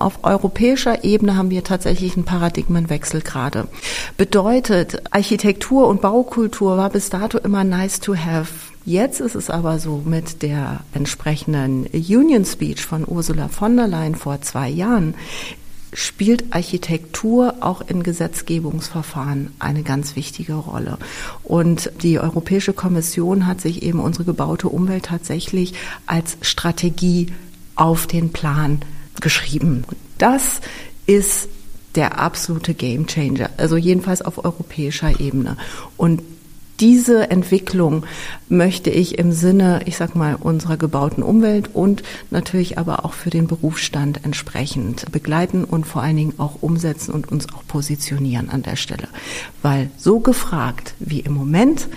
Auf europäischer Ebene haben wir tatsächlich einen Paradigmenwechsel gerade. Bedeutet, Architektur und Baukultur war bis dato immer nice to have. Jetzt ist es aber so mit der entsprechenden Union Speech von Ursula von der Leyen vor zwei Jahren, spielt Architektur auch in Gesetzgebungsverfahren eine ganz wichtige Rolle. Und die Europäische Kommission hat sich eben unsere gebaute Umwelt tatsächlich als Strategie auf den Plan geschrieben. Das ist der absolute Gamechanger, also jedenfalls auf europäischer Ebene. Und diese Entwicklung möchte ich im Sinne, ich sag mal, unserer gebauten Umwelt und natürlich aber auch für den Berufsstand entsprechend begleiten und vor allen Dingen auch umsetzen und uns auch positionieren an der Stelle. Weil so gefragt wie im Moment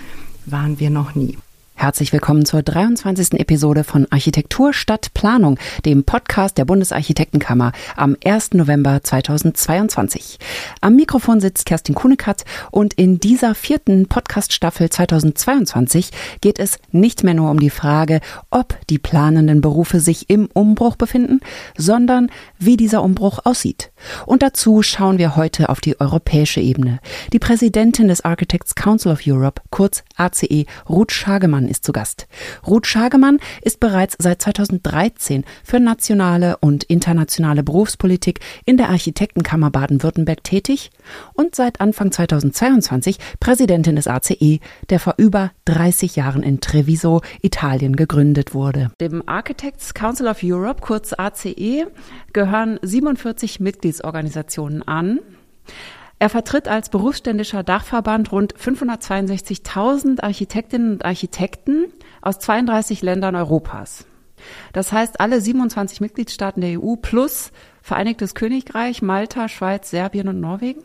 waren wir noch nie. Herzlich willkommen zur 23. Episode von Architektur statt Planung, dem Podcast der Bundesarchitektenkammer am 1. November 2022. Am Mikrofon sitzt Kerstin Kuhnekatz und in dieser vierten Podcast-Staffel 2022 geht es nicht mehr nur um die Frage, ob die planenden Berufe sich im Umbruch befinden, sondern wie dieser Umbruch aussieht. Und dazu schauen wir heute auf die europäische Ebene. Die Präsidentin des Architects Council of Europe, kurz ACE, Ruth Schagemann, ist zu Gast. Ruth Schagemann ist bereits seit 2013 für nationale und internationale Berufspolitik in der Architektenkammer Baden-Württemberg tätig und seit Anfang 2022 Präsidentin des ACE, der vor über 30 Jahren in Treviso, Italien gegründet wurde. Dem Architects Council of Europe, kurz ACE, gehören 47 Mitgliedsorganisationen an. Er vertritt als berufsständischer Dachverband rund 562.000 Architektinnen und Architekten aus 32 Ländern Europas. Das heißt, alle 27 Mitgliedstaaten der EU plus Vereinigtes Königreich, Malta, Schweiz, Serbien und Norwegen?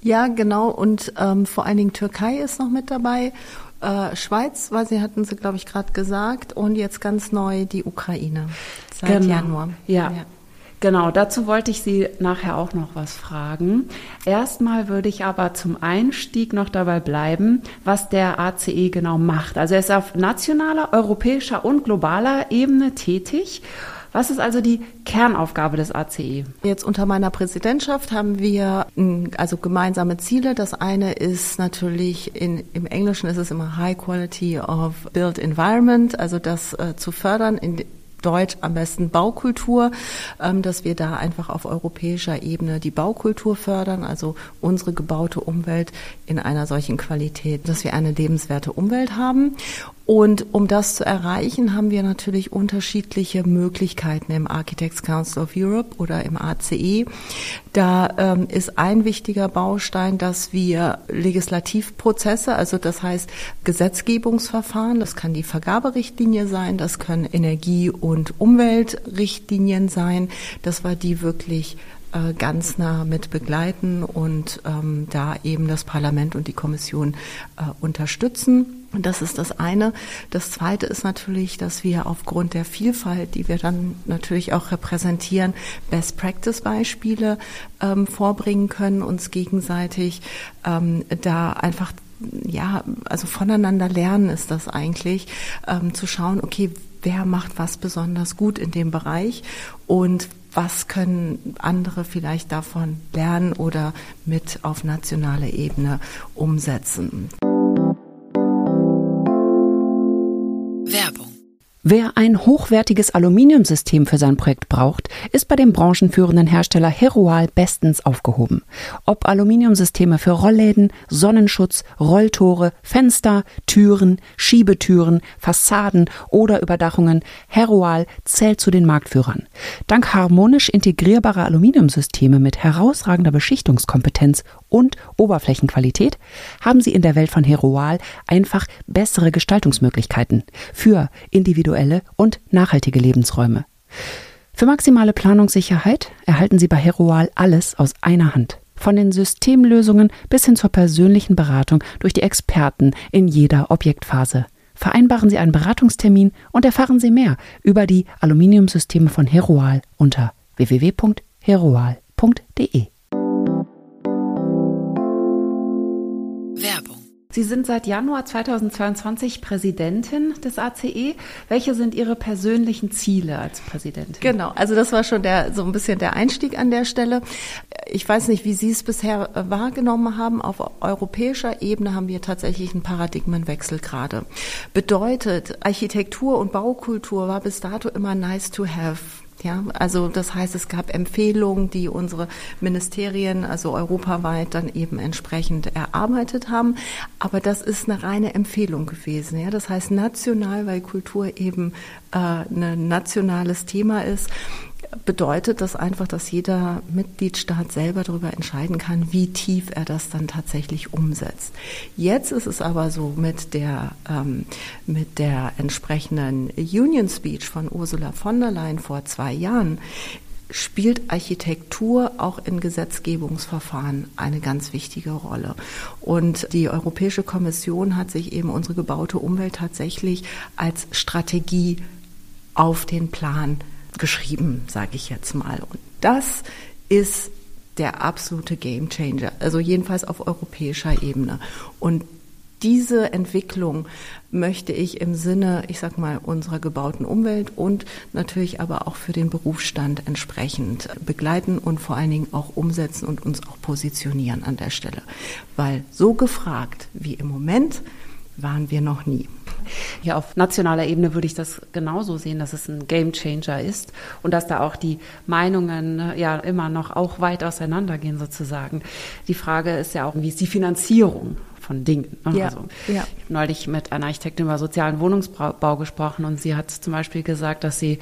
Ja, genau. Und ähm, vor allen Dingen Türkei ist noch mit dabei. Äh, Schweiz, weil Sie hatten Sie, glaube ich, gerade gesagt. Und jetzt ganz neu die Ukraine seit genau. Januar. ja. ja. Genau, dazu wollte ich Sie nachher auch noch was fragen. Erstmal würde ich aber zum Einstieg noch dabei bleiben, was der ACE genau macht. Also er ist auf nationaler, europäischer und globaler Ebene tätig. Was ist also die Kernaufgabe des ACE? Jetzt unter meiner Präsidentschaft haben wir hm, also gemeinsame Ziele. Das eine ist natürlich in, im Englischen ist es immer High Quality of Built Environment, also das äh, zu fördern in Deutsch am besten Baukultur, ähm, dass wir da einfach auf europäischer Ebene die Baukultur fördern, also unsere gebaute Umwelt in einer solchen Qualität, dass wir eine lebenswerte Umwelt haben. Und um das zu erreichen, haben wir natürlich unterschiedliche Möglichkeiten im Architects Council of Europe oder im ACE. Da ähm, ist ein wichtiger Baustein, dass wir Legislativprozesse, also das heißt Gesetzgebungsverfahren, das kann die Vergaberichtlinie sein, das können Energie- und Umweltrichtlinien sein, dass wir die wirklich äh, ganz nah mit begleiten und ähm, da eben das Parlament und die Kommission äh, unterstützen. Und das ist das eine. Das zweite ist natürlich, dass wir aufgrund der Vielfalt, die wir dann natürlich auch repräsentieren, Best Practice Beispiele ähm, vorbringen können, uns gegenseitig ähm, da einfach ja, also voneinander lernen ist das eigentlich, ähm, zu schauen, okay, wer macht was besonders gut in dem Bereich und was können andere vielleicht davon lernen oder mit auf nationaler Ebene umsetzen. Wer ein hochwertiges Aluminiumsystem für sein Projekt braucht, ist bei dem branchenführenden Hersteller Herual bestens aufgehoben. Ob Aluminiumsysteme für Rollläden, Sonnenschutz, Rolltore, Fenster, Türen, Schiebetüren, Fassaden oder Überdachungen, Herual zählt zu den Marktführern. Dank harmonisch integrierbarer Aluminiumsysteme mit herausragender Beschichtungskompetenz und Oberflächenqualität haben sie in der Welt von Herual einfach bessere Gestaltungsmöglichkeiten für individuelle und nachhaltige Lebensräume. Für maximale Planungssicherheit erhalten Sie bei Herual alles aus einer Hand. Von den Systemlösungen bis hin zur persönlichen Beratung durch die Experten in jeder Objektphase. Vereinbaren Sie einen Beratungstermin und erfahren Sie mehr über die Aluminiumsysteme von Herual unter www.herual.de. Sie sind seit Januar 2022 Präsidentin des ACE. Welche sind Ihre persönlichen Ziele als Präsidentin? Genau, also das war schon der, so ein bisschen der Einstieg an der Stelle. Ich weiß nicht, wie Sie es bisher äh, wahrgenommen haben. Auf europäischer Ebene haben wir tatsächlich einen Paradigmenwechsel gerade. Bedeutet, Architektur und Baukultur war bis dato immer nice to have ja, also das heißt, es gab Empfehlungen, die unsere Ministerien, also europaweit, dann eben entsprechend erarbeitet haben. Aber das ist eine reine Empfehlung gewesen. Ja, das heißt national, weil Kultur eben äh, ein nationales Thema ist bedeutet das einfach, dass jeder Mitgliedstaat selber darüber entscheiden kann, wie tief er das dann tatsächlich umsetzt. Jetzt ist es aber so mit der, ähm, mit der entsprechenden Union Speech von Ursula von der Leyen vor zwei Jahren, spielt Architektur auch in Gesetzgebungsverfahren eine ganz wichtige Rolle. Und die Europäische Kommission hat sich eben unsere gebaute Umwelt tatsächlich als Strategie auf den Plan geschrieben, sage ich jetzt mal. Und das ist der absolute Gamechanger, also jedenfalls auf europäischer Ebene. Und diese Entwicklung möchte ich im Sinne, ich sag mal, unserer gebauten Umwelt und natürlich aber auch für den Berufsstand entsprechend begleiten und vor allen Dingen auch umsetzen und uns auch positionieren an der Stelle. Weil so gefragt wie im Moment waren wir noch nie. Ja, auf nationaler Ebene würde ich das genauso sehen, dass es ein Game Changer ist und dass da auch die Meinungen äh, ja immer noch auch weit auseinandergehen sozusagen. Die Frage ist ja auch, wie ist die Finanzierung von Dingen. Ne? Ja, also, ja. Ich habe neulich mit einer Architektin über sozialen Wohnungsbau gesprochen und sie hat zum Beispiel gesagt, dass sie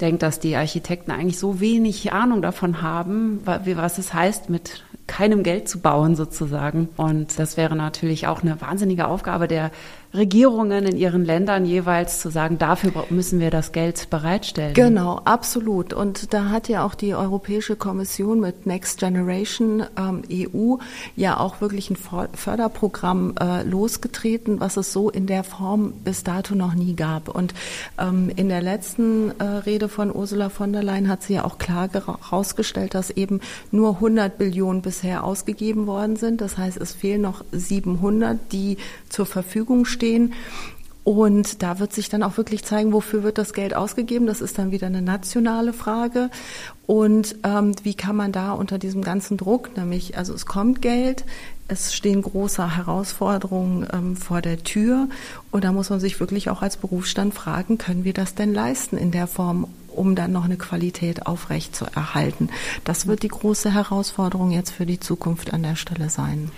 denkt, dass die Architekten eigentlich so wenig Ahnung davon haben, was es heißt, mit keinem Geld zu bauen sozusagen. Und das wäre natürlich auch eine wahnsinnige Aufgabe der Regierungen in ihren Ländern jeweils zu sagen, dafür müssen wir das Geld bereitstellen. Genau, absolut. Und da hat ja auch die Europäische Kommission mit Next Generation ähm, EU ja auch wirklich ein Förderprogramm äh, losgetreten, was es so in der Form bis dato noch nie gab. Und ähm, in der letzten äh, Rede von Ursula von der Leyen hat sie ja auch klar herausgestellt, dass eben nur 100 Billionen bisher ausgegeben worden sind. Das heißt, es fehlen noch 700, die zur Verfügung stehen stehen. Und da wird sich dann auch wirklich zeigen, wofür wird das Geld ausgegeben. Das ist dann wieder eine nationale Frage. Und ähm, wie kann man da unter diesem ganzen Druck, nämlich, also es kommt Geld, es stehen große Herausforderungen ähm, vor der Tür. Und da muss man sich wirklich auch als Berufsstand fragen, können wir das denn leisten in der Form, um dann noch eine Qualität aufrecht zu erhalten? Das wird die große Herausforderung jetzt für die Zukunft an der Stelle sein.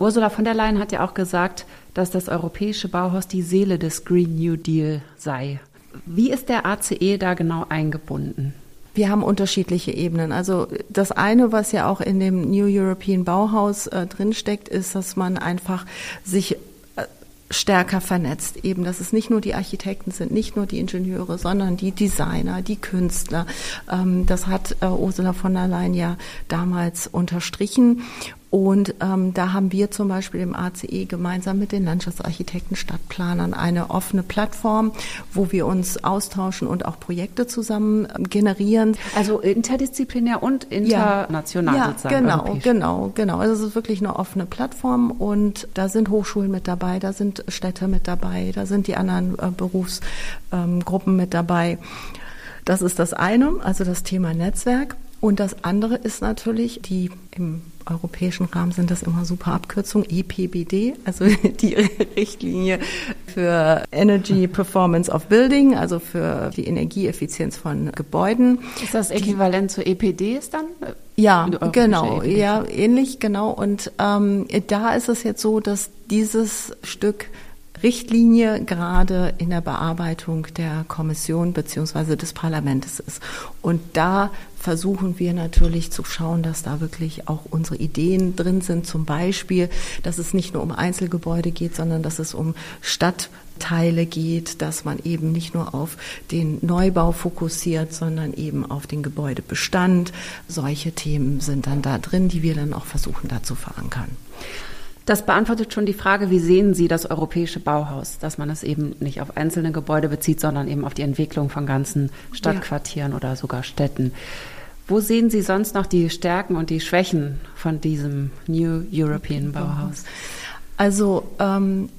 Ursula von der Leyen hat ja auch gesagt, dass das europäische Bauhaus die Seele des Green New Deal sei. Wie ist der ACE da genau eingebunden? Wir haben unterschiedliche Ebenen. Also das eine, was ja auch in dem New European Bauhaus äh, drinsteckt, ist, dass man einfach sich äh, stärker vernetzt. Eben, dass es nicht nur die Architekten sind, nicht nur die Ingenieure, sondern die Designer, die Künstler. Ähm, das hat äh, Ursula von der Leyen ja damals unterstrichen. Und ähm, da haben wir zum Beispiel im ACE gemeinsam mit den Landschaftsarchitekten, Stadtplanern eine offene Plattform, wo wir uns austauschen und auch Projekte zusammen ähm, generieren. Also interdisziplinär und international ja, sozusagen. Genau, genau, genau. Also es ist wirklich eine offene Plattform und da sind Hochschulen mit dabei, da sind Städte mit dabei, da sind die anderen äh, Berufsgruppen ähm, mit dabei. Das ist das eine, also das Thema Netzwerk. Und das andere ist natürlich die im europäischen Rahmen sind das immer super Abkürzungen, EPBD, also die Richtlinie für Energy Performance of Building, also für die Energieeffizienz von Gebäuden. Ist das äquivalent zu EPD ist dann? Ja, genau, EPD. ja, ähnlich, genau. Und ähm, da ist es jetzt so, dass dieses Stück Richtlinie gerade in der Bearbeitung der Kommission beziehungsweise des Parlaments ist. Und da versuchen wir natürlich zu schauen, dass da wirklich auch unsere Ideen drin sind. Zum Beispiel, dass es nicht nur um Einzelgebäude geht, sondern dass es um Stadtteile geht, dass man eben nicht nur auf den Neubau fokussiert, sondern eben auf den Gebäudebestand. Solche Themen sind dann da drin, die wir dann auch versuchen da zu verankern. Das beantwortet schon die Frage, wie sehen Sie das europäische Bauhaus, dass man es eben nicht auf einzelne Gebäude bezieht, sondern eben auf die Entwicklung von ganzen Stadtquartieren ja. oder sogar Städten. Wo sehen Sie sonst noch die Stärken und die Schwächen von diesem New European Bauhaus? Also ähm,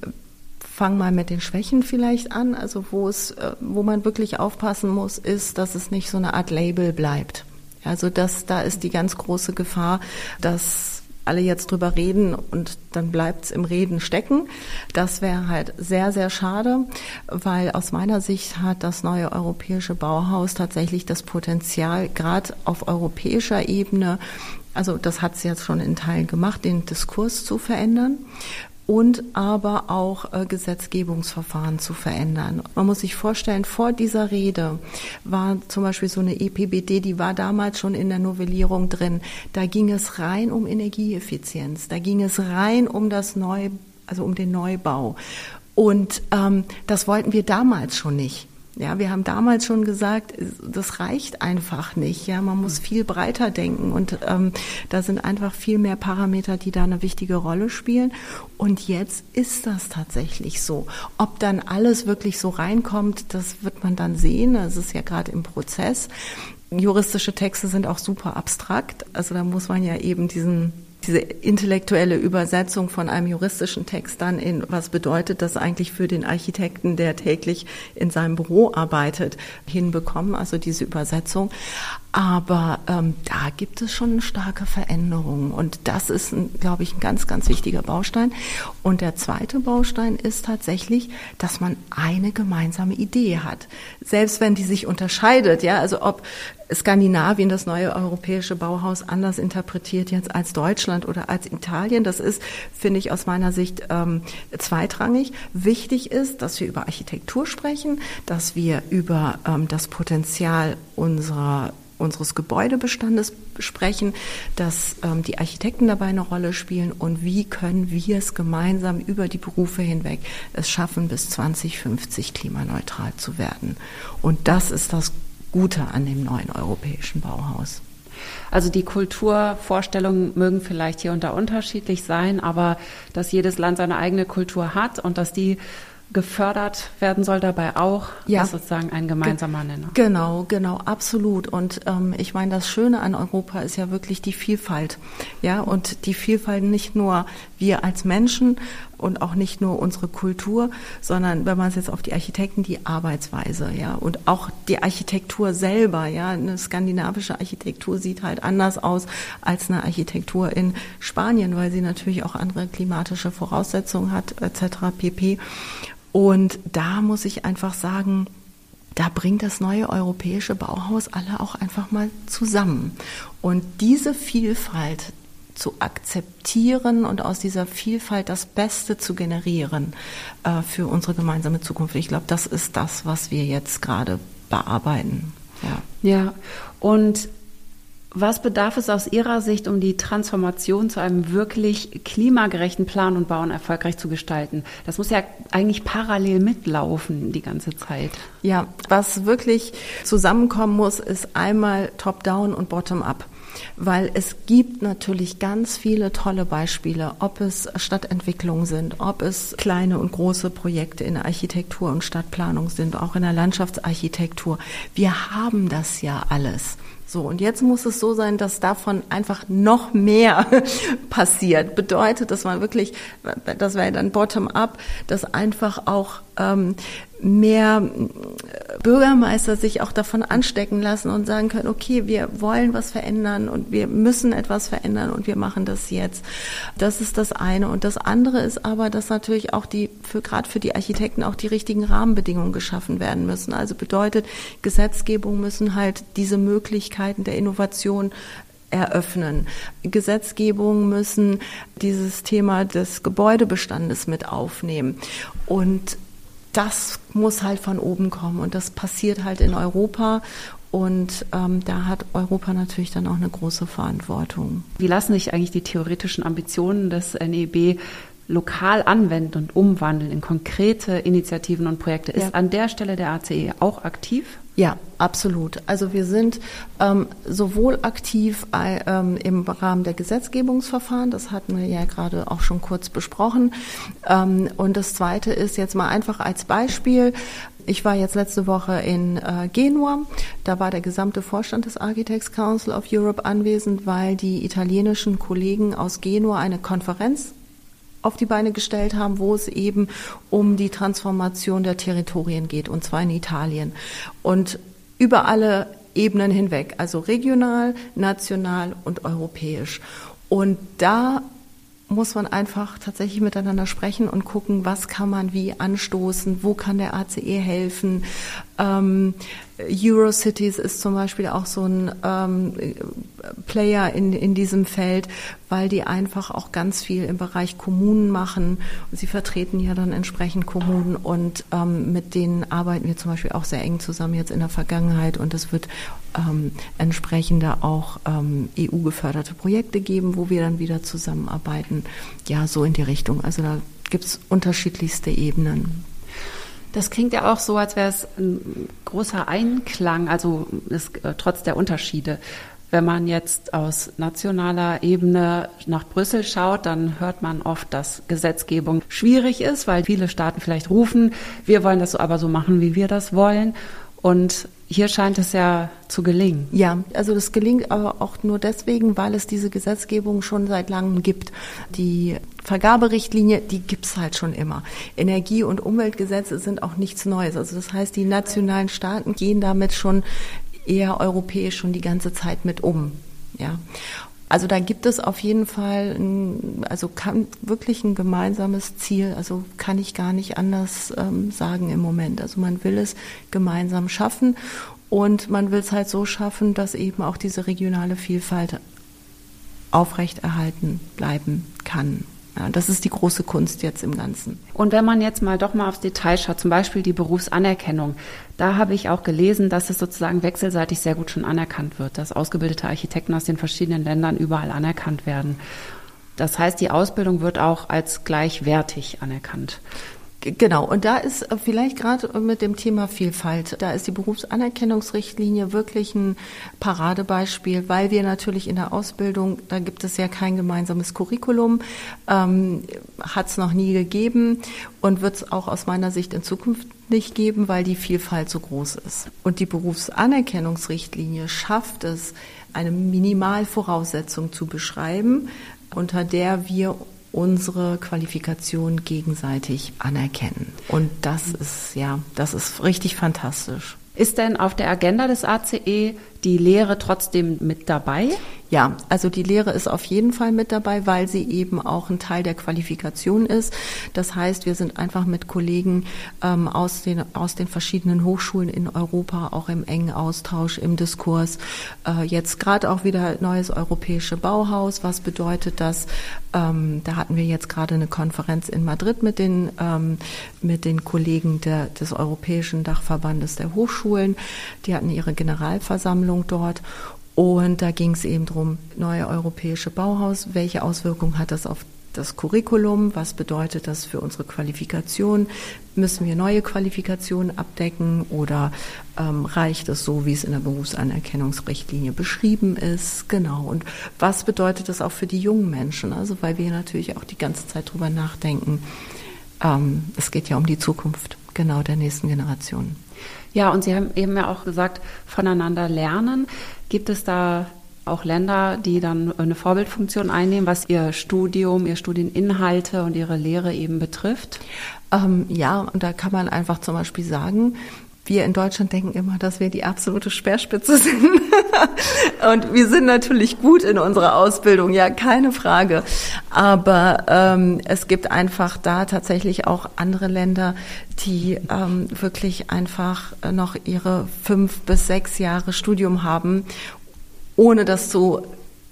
fang mal mit den Schwächen vielleicht an. Also wo es, äh, wo man wirklich aufpassen muss, ist, dass es nicht so eine Art Label bleibt. Also das, da ist die ganz große Gefahr, dass alle jetzt drüber reden und dann bleibt's im Reden stecken. Das wäre halt sehr, sehr schade, weil aus meiner Sicht hat das neue europäische Bauhaus tatsächlich das Potenzial, gerade auf europäischer Ebene, also das hat es jetzt schon in Teilen gemacht, den Diskurs zu verändern und aber auch äh, Gesetzgebungsverfahren zu verändern. Man muss sich vorstellen, vor dieser Rede war zum Beispiel so eine EPBD, die war damals schon in der Novellierung drin. Da ging es rein um Energieeffizienz, da ging es rein um das Neu, also um den Neubau. Und ähm, das wollten wir damals schon nicht. Ja, wir haben damals schon gesagt, das reicht einfach nicht. Ja, man muss viel breiter denken und ähm, da sind einfach viel mehr Parameter, die da eine wichtige Rolle spielen. Und jetzt ist das tatsächlich so. Ob dann alles wirklich so reinkommt, das wird man dann sehen. Das ist ja gerade im Prozess. Juristische Texte sind auch super abstrakt. Also da muss man ja eben diesen diese intellektuelle Übersetzung von einem juristischen Text dann in, was bedeutet das eigentlich für den Architekten, der täglich in seinem Büro arbeitet, hinbekommen, also diese Übersetzung. Aber ähm, da gibt es schon starke Veränderung und das ist, glaube ich, ein ganz, ganz wichtiger Baustein. Und der zweite Baustein ist tatsächlich, dass man eine gemeinsame Idee hat, selbst wenn die sich unterscheidet. Ja, also ob Skandinavien das neue europäische Bauhaus anders interpretiert jetzt als Deutschland oder als Italien. Das ist, finde ich, aus meiner Sicht ähm, zweitrangig. Wichtig ist, dass wir über Architektur sprechen, dass wir über ähm, das Potenzial unserer unseres Gebäudebestandes sprechen, dass ähm, die Architekten dabei eine Rolle spielen und wie können wir es gemeinsam über die Berufe hinweg es schaffen, bis 2050 klimaneutral zu werden. Und das ist das Gute an dem neuen europäischen Bauhaus. Also die Kulturvorstellungen mögen vielleicht hier und da unterschiedlich sein, aber dass jedes Land seine eigene Kultur hat und dass die gefördert werden soll dabei auch. Ja. Das ist sozusagen ein gemeinsamer Nenner. Genau, genau, absolut. Und ähm, ich meine, das Schöne an Europa ist ja wirklich die Vielfalt. Ja, und die Vielfalt nicht nur wir als Menschen und auch nicht nur unsere Kultur, sondern wenn man es jetzt auf die Architekten, die Arbeitsweise, ja, und auch die Architektur selber, ja, eine skandinavische Architektur sieht halt anders aus als eine Architektur in Spanien, weil sie natürlich auch andere klimatische Voraussetzungen hat, etc. pp. Und da muss ich einfach sagen, da bringt das neue europäische Bauhaus alle auch einfach mal zusammen. Und diese Vielfalt zu akzeptieren und aus dieser Vielfalt das Beste zu generieren äh, für unsere gemeinsame Zukunft. Ich glaube, das ist das, was wir jetzt gerade bearbeiten. Ja. ja, und was bedarf es aus Ihrer Sicht, um die Transformation zu einem wirklich klimagerechten Plan und Bauen erfolgreich zu gestalten? Das muss ja eigentlich parallel mitlaufen die ganze Zeit. Ja, was wirklich zusammenkommen muss, ist einmal Top-Down und Bottom-Up weil es gibt natürlich ganz viele tolle Beispiele, ob es Stadtentwicklungen sind, ob es kleine und große Projekte in der Architektur und Stadtplanung sind, auch in der Landschaftsarchitektur. Wir haben das ja alles. So, und jetzt muss es so sein, dass davon einfach noch mehr passiert. Bedeutet, dass man wirklich, das wäre dann bottom-up, dass einfach auch ähm, mehr Bürgermeister sich auch davon anstecken lassen und sagen können, okay, wir wollen was verändern und wir müssen etwas verändern und wir machen das jetzt. Das ist das eine. Und das andere ist aber, dass natürlich auch die, für, gerade für die Architekten auch die richtigen Rahmenbedingungen geschaffen werden müssen. Also bedeutet, Gesetzgebung müssen halt diese Möglichkeiten der Innovation eröffnen. Gesetzgebungen müssen dieses Thema des Gebäudebestandes mit aufnehmen. Und das muss halt von oben kommen und das passiert halt in Europa und ähm, da hat Europa natürlich dann auch eine große Verantwortung. Wie lassen sich eigentlich die theoretischen Ambitionen des NEB lokal anwenden und umwandeln in konkrete Initiativen und Projekte? Ist ja. an der Stelle der ACE auch aktiv? Ja, absolut. Also wir sind ähm, sowohl aktiv äh, ähm, im Rahmen der Gesetzgebungsverfahren, das hatten wir ja gerade auch schon kurz besprochen. Ähm, und das Zweite ist jetzt mal einfach als Beispiel. Ich war jetzt letzte Woche in äh, Genua. Da war der gesamte Vorstand des Architects Council of Europe anwesend, weil die italienischen Kollegen aus Genua eine Konferenz auf die Beine gestellt haben, wo es eben um die Transformation der Territorien geht, und zwar in Italien. Und über alle Ebenen hinweg, also regional, national und europäisch. Und da muss man einfach tatsächlich miteinander sprechen und gucken, was kann man wie anstoßen, wo kann der ACE helfen. Ähm, Eurocities ist zum Beispiel auch so ein ähm, Player in, in diesem Feld, weil die einfach auch ganz viel im Bereich Kommunen machen. Sie vertreten ja dann entsprechend Kommunen und ähm, mit denen arbeiten wir zum Beispiel auch sehr eng zusammen jetzt in der Vergangenheit und es wird ähm, entsprechende auch ähm, EU-geförderte Projekte geben, wo wir dann wieder zusammenarbeiten. Ja, so in die Richtung. Also da gibt es unterschiedlichste Ebenen. Das klingt ja auch so, als wäre es ein großer Einklang, also ist, äh, trotz der Unterschiede. Wenn man jetzt aus nationaler Ebene nach Brüssel schaut, dann hört man oft, dass Gesetzgebung schwierig ist, weil viele Staaten vielleicht rufen, wir wollen das aber so machen, wie wir das wollen. Und hier scheint es ja zu gelingen. Ja, also das gelingt aber auch nur deswegen, weil es diese Gesetzgebung schon seit langem gibt. Die Vergaberichtlinie, die gibt's halt schon immer. Energie- und Umweltgesetze sind auch nichts Neues. Also das heißt, die nationalen Staaten gehen damit schon eher europäisch schon die ganze Zeit mit um. Ja. Also da gibt es auf jeden Fall, ein, also kann wirklich ein gemeinsames Ziel. Also kann ich gar nicht anders ähm, sagen im Moment. Also man will es gemeinsam schaffen und man will es halt so schaffen, dass eben auch diese regionale Vielfalt aufrechterhalten bleiben kann. Ja, das ist die große Kunst jetzt im Ganzen. Und wenn man jetzt mal doch mal aufs Detail schaut, zum Beispiel die Berufsanerkennung, da habe ich auch gelesen, dass es sozusagen wechselseitig sehr gut schon anerkannt wird, dass ausgebildete Architekten aus den verschiedenen Ländern überall anerkannt werden. Das heißt, die Ausbildung wird auch als gleichwertig anerkannt. Genau, und da ist äh, vielleicht gerade mit dem Thema Vielfalt, da ist die Berufsanerkennungsrichtlinie wirklich ein Paradebeispiel, weil wir natürlich in der Ausbildung, da gibt es ja kein gemeinsames Curriculum, ähm, hat es noch nie gegeben und wird es auch aus meiner Sicht in Zukunft nicht geben, weil die Vielfalt so groß ist. Und die Berufsanerkennungsrichtlinie schafft es, eine Minimalvoraussetzung zu beschreiben, unter der wir unsere Qualifikation gegenseitig anerkennen. Und das ist, ja, das ist richtig fantastisch. Ist denn auf der Agenda des ACE die Lehre trotzdem mit dabei? Ja, also die Lehre ist auf jeden Fall mit dabei, weil sie eben auch ein Teil der Qualifikation ist. Das heißt, wir sind einfach mit Kollegen ähm, aus, den, aus den verschiedenen Hochschulen in Europa auch im engen Austausch, im Diskurs. Äh, jetzt gerade auch wieder neues europäische Bauhaus. Was bedeutet das? Ähm, da hatten wir jetzt gerade eine Konferenz in Madrid mit den, ähm, mit den Kollegen der, des Europäischen Dachverbandes der Hochschulen. Die hatten ihre Generalversammlung dort und da ging es eben drum neue europäische Bauhaus, welche Auswirkungen hat das auf das Curriculum, was bedeutet das für unsere Qualifikation? Müssen wir neue Qualifikationen abdecken oder ähm, reicht es so, wie es in der Berufsanerkennungsrichtlinie beschrieben ist? Genau. Und was bedeutet das auch für die jungen Menschen? Also weil wir natürlich auch die ganze Zeit drüber nachdenken. Ähm, es geht ja um die Zukunft genau der nächsten Generation. Ja, und Sie haben eben ja auch gesagt, voneinander lernen. Gibt es da auch Länder, die dann eine Vorbildfunktion einnehmen, was ihr Studium, ihr Studieninhalte und ihre Lehre eben betrifft? Ähm, ja, und da kann man einfach zum Beispiel sagen, wir in Deutschland denken immer, dass wir die absolute Speerspitze sind. und wir sind natürlich gut in unserer Ausbildung, ja, keine Frage. Aber ähm, es gibt einfach da tatsächlich auch andere Länder, die ähm, wirklich einfach noch ihre fünf bis sechs Jahre Studium haben, ohne das so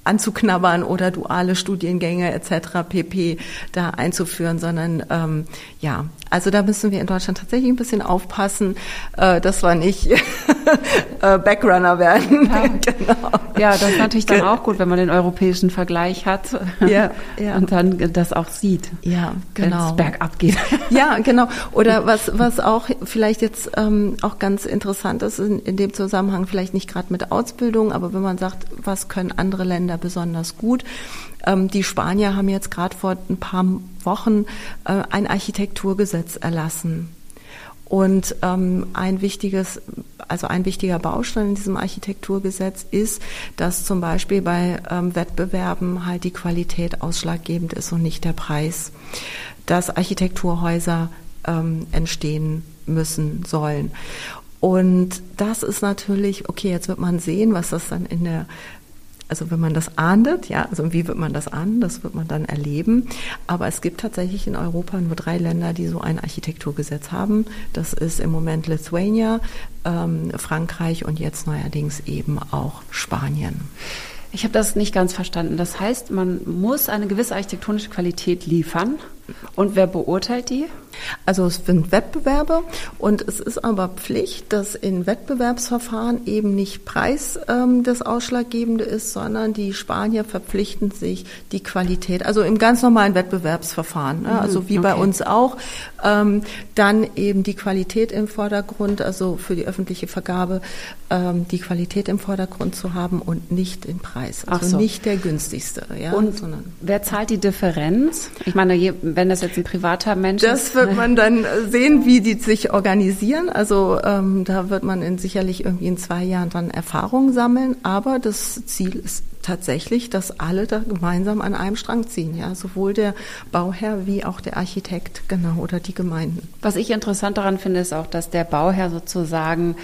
anzuknabbern oder duale Studiengänge etc. pp. da einzuführen, sondern ähm, ja, also da müssen wir in Deutschland tatsächlich ein bisschen aufpassen, äh, dass wir nicht äh, Backrunner werden. Ja. genau. Ja, das ist natürlich dann auch gut, wenn man den europäischen Vergleich hat ja, ja. und dann das auch sieht. Ja, genau. Wenn es bergab geht. Ja, genau. Oder was, was auch vielleicht jetzt ähm, auch ganz interessant ist in, in dem Zusammenhang, vielleicht nicht gerade mit Ausbildung, aber wenn man sagt, was können andere Länder besonders gut, ähm, die Spanier haben jetzt gerade vor ein paar Wochen äh, ein Architekturgesetz erlassen. Und ähm, ein wichtiges, also ein wichtiger Baustein in diesem Architekturgesetz ist, dass zum Beispiel bei ähm, Wettbewerben halt die Qualität ausschlaggebend ist und nicht der Preis. Dass Architekturhäuser ähm, entstehen müssen sollen. Und das ist natürlich, okay, jetzt wird man sehen, was das dann in der also wenn man das ahndet, ja, also wie wird man das ahnen, das wird man dann erleben. Aber es gibt tatsächlich in Europa nur drei Länder, die so ein Architekturgesetz haben. Das ist im Moment Lithuania, ähm, Frankreich und jetzt neuerdings eben auch Spanien. Ich habe das nicht ganz verstanden. Das heißt, man muss eine gewisse architektonische Qualität liefern. Und wer beurteilt die? Also es sind Wettbewerbe und es ist aber Pflicht, dass in Wettbewerbsverfahren eben nicht Preis ähm, das Ausschlaggebende ist, sondern die Spanier verpflichten sich die Qualität, also im ganz normalen Wettbewerbsverfahren, ne, also wie okay. bei uns auch, ähm, dann eben die Qualität im Vordergrund, also für die öffentliche Vergabe ähm, die Qualität im Vordergrund zu haben und nicht den Preis, also so. nicht der günstigste. Ja, und sondern, wer zahlt die Differenz? Ich meine, wenn das jetzt ein privater Mensch das ist. Das wird man dann sehen, wie die sich organisieren. Also ähm, da wird man in sicherlich irgendwie in zwei Jahren dann Erfahrungen sammeln. Aber das Ziel ist tatsächlich, dass alle da gemeinsam an einem Strang ziehen, ja, sowohl der Bauherr wie auch der Architekt, genau, oder die Gemeinden. Was ich interessant daran finde, ist auch, dass der Bauherr sozusagen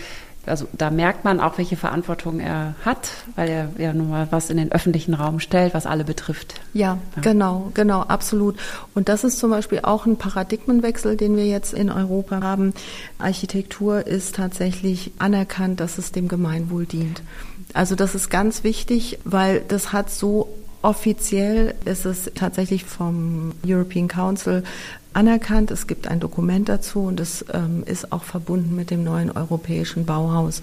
also da merkt man auch, welche Verantwortung er hat, weil er ja nun mal was in den öffentlichen Raum stellt, was alle betrifft. Ja, ja, genau, genau, absolut. Und das ist zum Beispiel auch ein Paradigmenwechsel, den wir jetzt in Europa haben. Architektur ist tatsächlich anerkannt, dass es dem Gemeinwohl dient. Also das ist ganz wichtig, weil das hat so Offiziell ist es tatsächlich vom European Council anerkannt. Es gibt ein Dokument dazu und es ähm, ist auch verbunden mit dem neuen europäischen Bauhaus.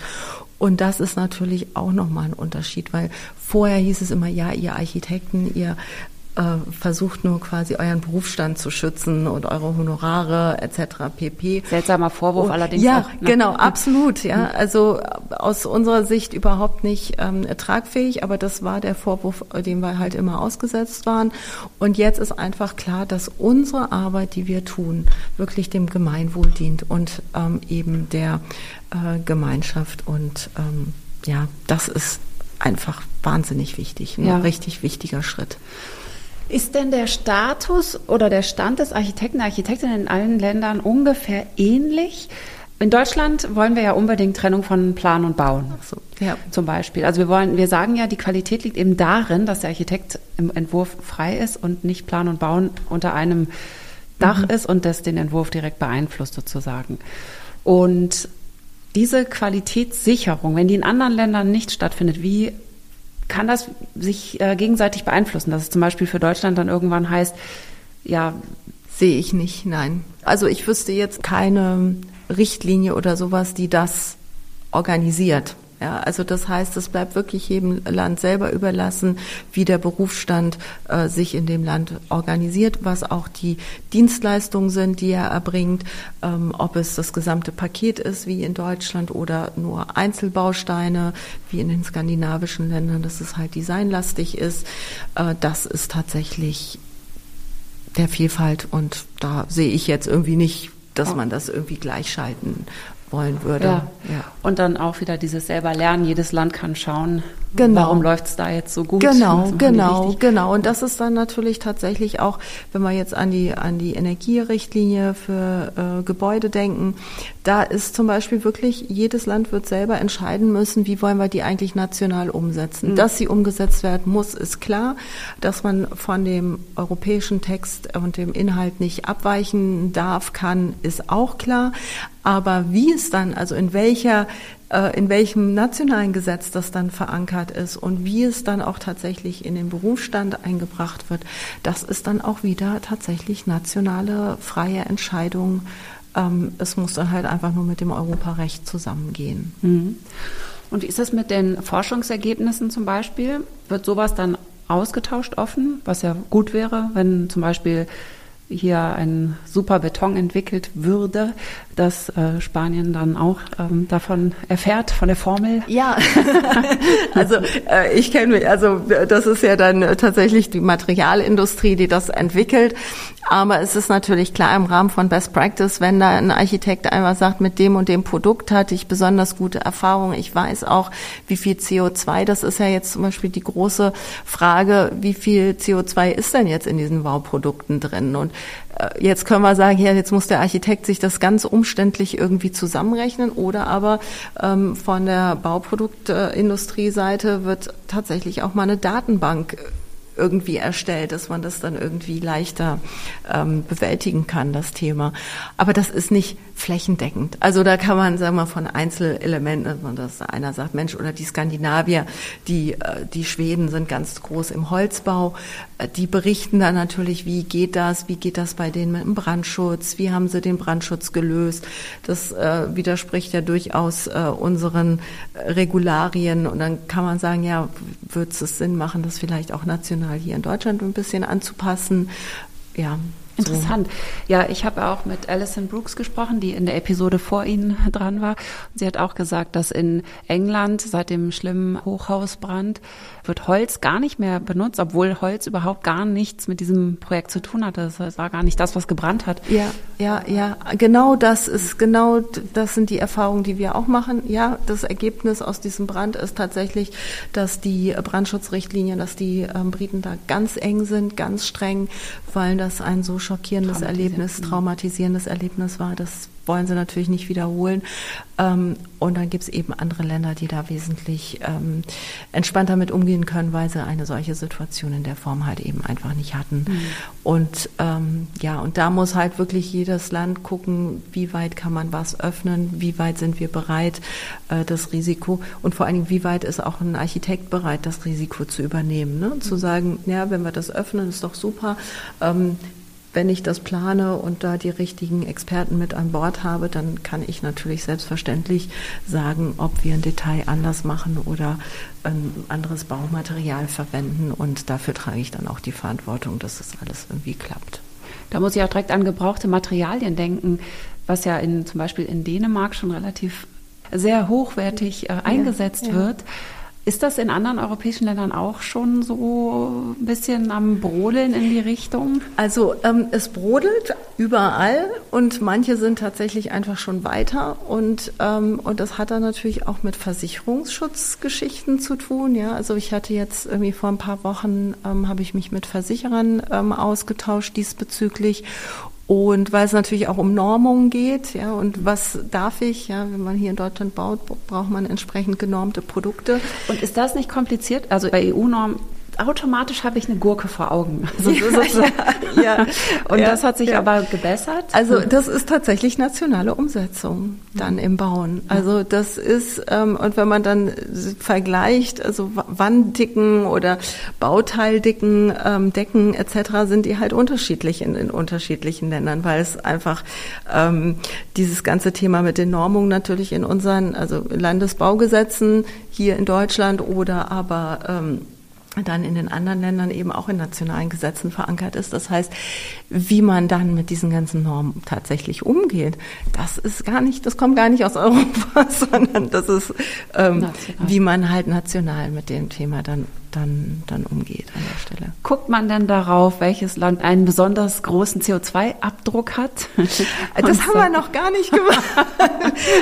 Und das ist natürlich auch nochmal ein Unterschied, weil vorher hieß es immer, ja, ihr Architekten, ihr versucht nur quasi euren Berufsstand zu schützen und eure Honorare etc. pp. Seltsamer Vorwurf und, allerdings ja, auch. Ne? genau, absolut. Ja, also aus unserer Sicht überhaupt nicht ähm, tragfähig, aber das war der Vorwurf, dem wir halt immer ausgesetzt waren. Und jetzt ist einfach klar, dass unsere Arbeit, die wir tun, wirklich dem Gemeinwohl dient und ähm, eben der äh, Gemeinschaft. Und ähm, ja, das ist einfach wahnsinnig wichtig, ein ja. richtig wichtiger Schritt. Ist denn der Status oder der Stand des Architekten, der Architektin in allen Ländern ungefähr ähnlich? In Deutschland wollen wir ja unbedingt Trennung von Plan und Bauen. So, ja. Zum Beispiel. Also wir wollen, wir sagen ja, die Qualität liegt eben darin, dass der Architekt im Entwurf frei ist und nicht Plan und Bauen unter einem Dach mhm. ist und das den Entwurf direkt beeinflusst sozusagen. Und diese Qualitätssicherung, wenn die in anderen Ländern nicht stattfindet, wie kann das sich äh, gegenseitig beeinflussen, dass es zum Beispiel für Deutschland dann irgendwann heißt, ja. Sehe ich nicht, nein. Also ich wüsste jetzt keine Richtlinie oder sowas, die das organisiert. Ja, also das heißt, es bleibt wirklich jedem Land selber überlassen, wie der Berufsstand äh, sich in dem Land organisiert, was auch die Dienstleistungen sind, die er erbringt, ähm, ob es das gesamte Paket ist, wie in Deutschland, oder nur Einzelbausteine, wie in den skandinavischen Ländern, dass es halt designlastig ist. Äh, das ist tatsächlich der Vielfalt und da sehe ich jetzt irgendwie nicht dass man das irgendwie gleichschalten wollen würde. Ja. ja. Und dann auch wieder dieses selber lernen. Jedes Land kann schauen, genau. warum läuft es da jetzt so gut. Genau, genau, genau. Und das ist dann natürlich tatsächlich auch, wenn wir jetzt an die, an die Energierichtlinie für äh, Gebäude denken, da ist zum Beispiel wirklich, jedes Land wird selber entscheiden müssen, wie wollen wir die eigentlich national umsetzen. Mhm. Dass sie umgesetzt werden muss, ist klar. Dass man von dem europäischen Text und dem Inhalt nicht abweichen darf, kann, ist auch klar. Aber wie es dann, also in welcher, äh, in welchem nationalen Gesetz das dann verankert ist und wie es dann auch tatsächlich in den Berufsstand eingebracht wird, das ist dann auch wieder tatsächlich nationale freie Entscheidung. Ähm, es muss dann halt einfach nur mit dem Europarecht zusammengehen. Mhm. Und wie ist das mit den Forschungsergebnissen zum Beispiel? Wird sowas dann ausgetauscht offen, was ja gut wäre, wenn zum Beispiel hier ein super Beton entwickelt würde, dass äh, Spanien dann auch ähm, davon erfährt, von der Formel? Ja, also äh, ich kenne mich, also das ist ja dann tatsächlich die Materialindustrie, die das entwickelt. Aber es ist natürlich klar im Rahmen von Best Practice, wenn da ein Architekt einfach sagt, mit dem und dem Produkt hatte ich besonders gute Erfahrungen. Ich weiß auch, wie viel CO2, das ist ja jetzt zum Beispiel die große Frage, wie viel CO2 ist denn jetzt in diesen Bauprodukten drin? Und äh, jetzt können wir sagen, ja, jetzt muss der Architekt sich das ganz umständlich irgendwie zusammenrechnen oder aber ähm, von der Bauproduktindustrie-Seite wird tatsächlich auch mal eine Datenbank irgendwie erstellt, dass man das dann irgendwie leichter ähm, bewältigen kann, das Thema. Aber das ist nicht flächendeckend. Also da kann man, sagen wir, von Einzelelementen, man das einer sagt, Mensch, oder die Skandinavier, die, äh, die Schweden sind ganz groß im Holzbau, äh, die berichten dann natürlich, wie geht das, wie geht das bei denen mit dem Brandschutz, wie haben sie den Brandschutz gelöst. Das äh, widerspricht ja durchaus äh, unseren Regularien und dann kann man sagen, ja, wird es Sinn machen, das vielleicht auch national hier in Deutschland ein bisschen anzupassen. Ja, Interessant. Ja, ich habe auch mit Alison Brooks gesprochen, die in der Episode vor Ihnen dran war. Sie hat auch gesagt, dass in England seit dem schlimmen Hochhausbrand wird Holz gar nicht mehr benutzt, obwohl Holz überhaupt gar nichts mit diesem Projekt zu tun hatte. Das war gar nicht das, was gebrannt hat. Ja, ja, ja. Genau das ist genau, das sind die Erfahrungen, die wir auch machen. Ja, das Ergebnis aus diesem Brand ist tatsächlich, dass die Brandschutzrichtlinien, dass die ähm, Briten da ganz eng sind, ganz streng, weil das ein so schockierendes Erlebnis, traumatisierendes Erlebnis war. Das wollen sie natürlich nicht wiederholen. Ähm, und dann gibt es eben andere Länder, die da wesentlich ähm, entspannter mit umgehen können, weil sie eine solche Situation in der Form halt eben einfach nicht hatten. Mhm. Und ähm, ja, und da muss halt wirklich jedes Land gucken, wie weit kann man was öffnen, wie weit sind wir bereit, äh, das Risiko und vor allen Dingen, wie weit ist auch ein Architekt bereit, das Risiko zu übernehmen. Ne? Mhm. Zu sagen, ja, wenn wir das öffnen, ist doch super. Ähm, wenn ich das plane und da die richtigen Experten mit an Bord habe, dann kann ich natürlich selbstverständlich sagen, ob wir ein Detail anders machen oder ein anderes Baumaterial verwenden. Und dafür trage ich dann auch die Verantwortung, dass das alles irgendwie klappt. Da muss ich auch direkt an gebrauchte Materialien denken, was ja in, zum Beispiel in Dänemark schon relativ sehr hochwertig äh, eingesetzt ja, ja. wird. Ist das in anderen europäischen Ländern auch schon so ein bisschen am Brodeln in die Richtung? Also ähm, es brodelt überall und manche sind tatsächlich einfach schon weiter und ähm, und das hat dann natürlich auch mit Versicherungsschutzgeschichten zu tun. Ja, also ich hatte jetzt irgendwie vor ein paar Wochen ähm, habe ich mich mit Versicherern ähm, ausgetauscht diesbezüglich und weil es natürlich auch um Normungen geht, ja, und was darf ich, ja, wenn man hier in Deutschland baut, braucht man entsprechend genormte Produkte. Und ist das nicht kompliziert? Also bei EU-Normen automatisch habe ich eine Gurke vor Augen. Also ja, ja, ja, Und ja, das hat sich aber gebessert? Also das ist tatsächlich nationale Umsetzung dann im Bauen. Also das ist, ähm, und wenn man dann vergleicht, also Wanddicken oder Bauteildicken, ähm, Decken etc., sind die halt unterschiedlich in, in unterschiedlichen Ländern, weil es einfach ähm, dieses ganze Thema mit den Normungen natürlich in unseren, also Landesbaugesetzen hier in Deutschland oder aber ähm, dann in den anderen Ländern eben auch in nationalen Gesetzen verankert ist. Das heißt, wie man dann mit diesen ganzen Normen tatsächlich umgeht, das ist gar nicht, das kommt gar nicht aus Europa, sondern das ist, ähm, wie man halt national mit dem Thema dann dann, dann umgeht an der Stelle. Guckt man denn darauf, welches Land einen besonders großen CO2-Abdruck hat? das haben wir noch gar nicht gemacht.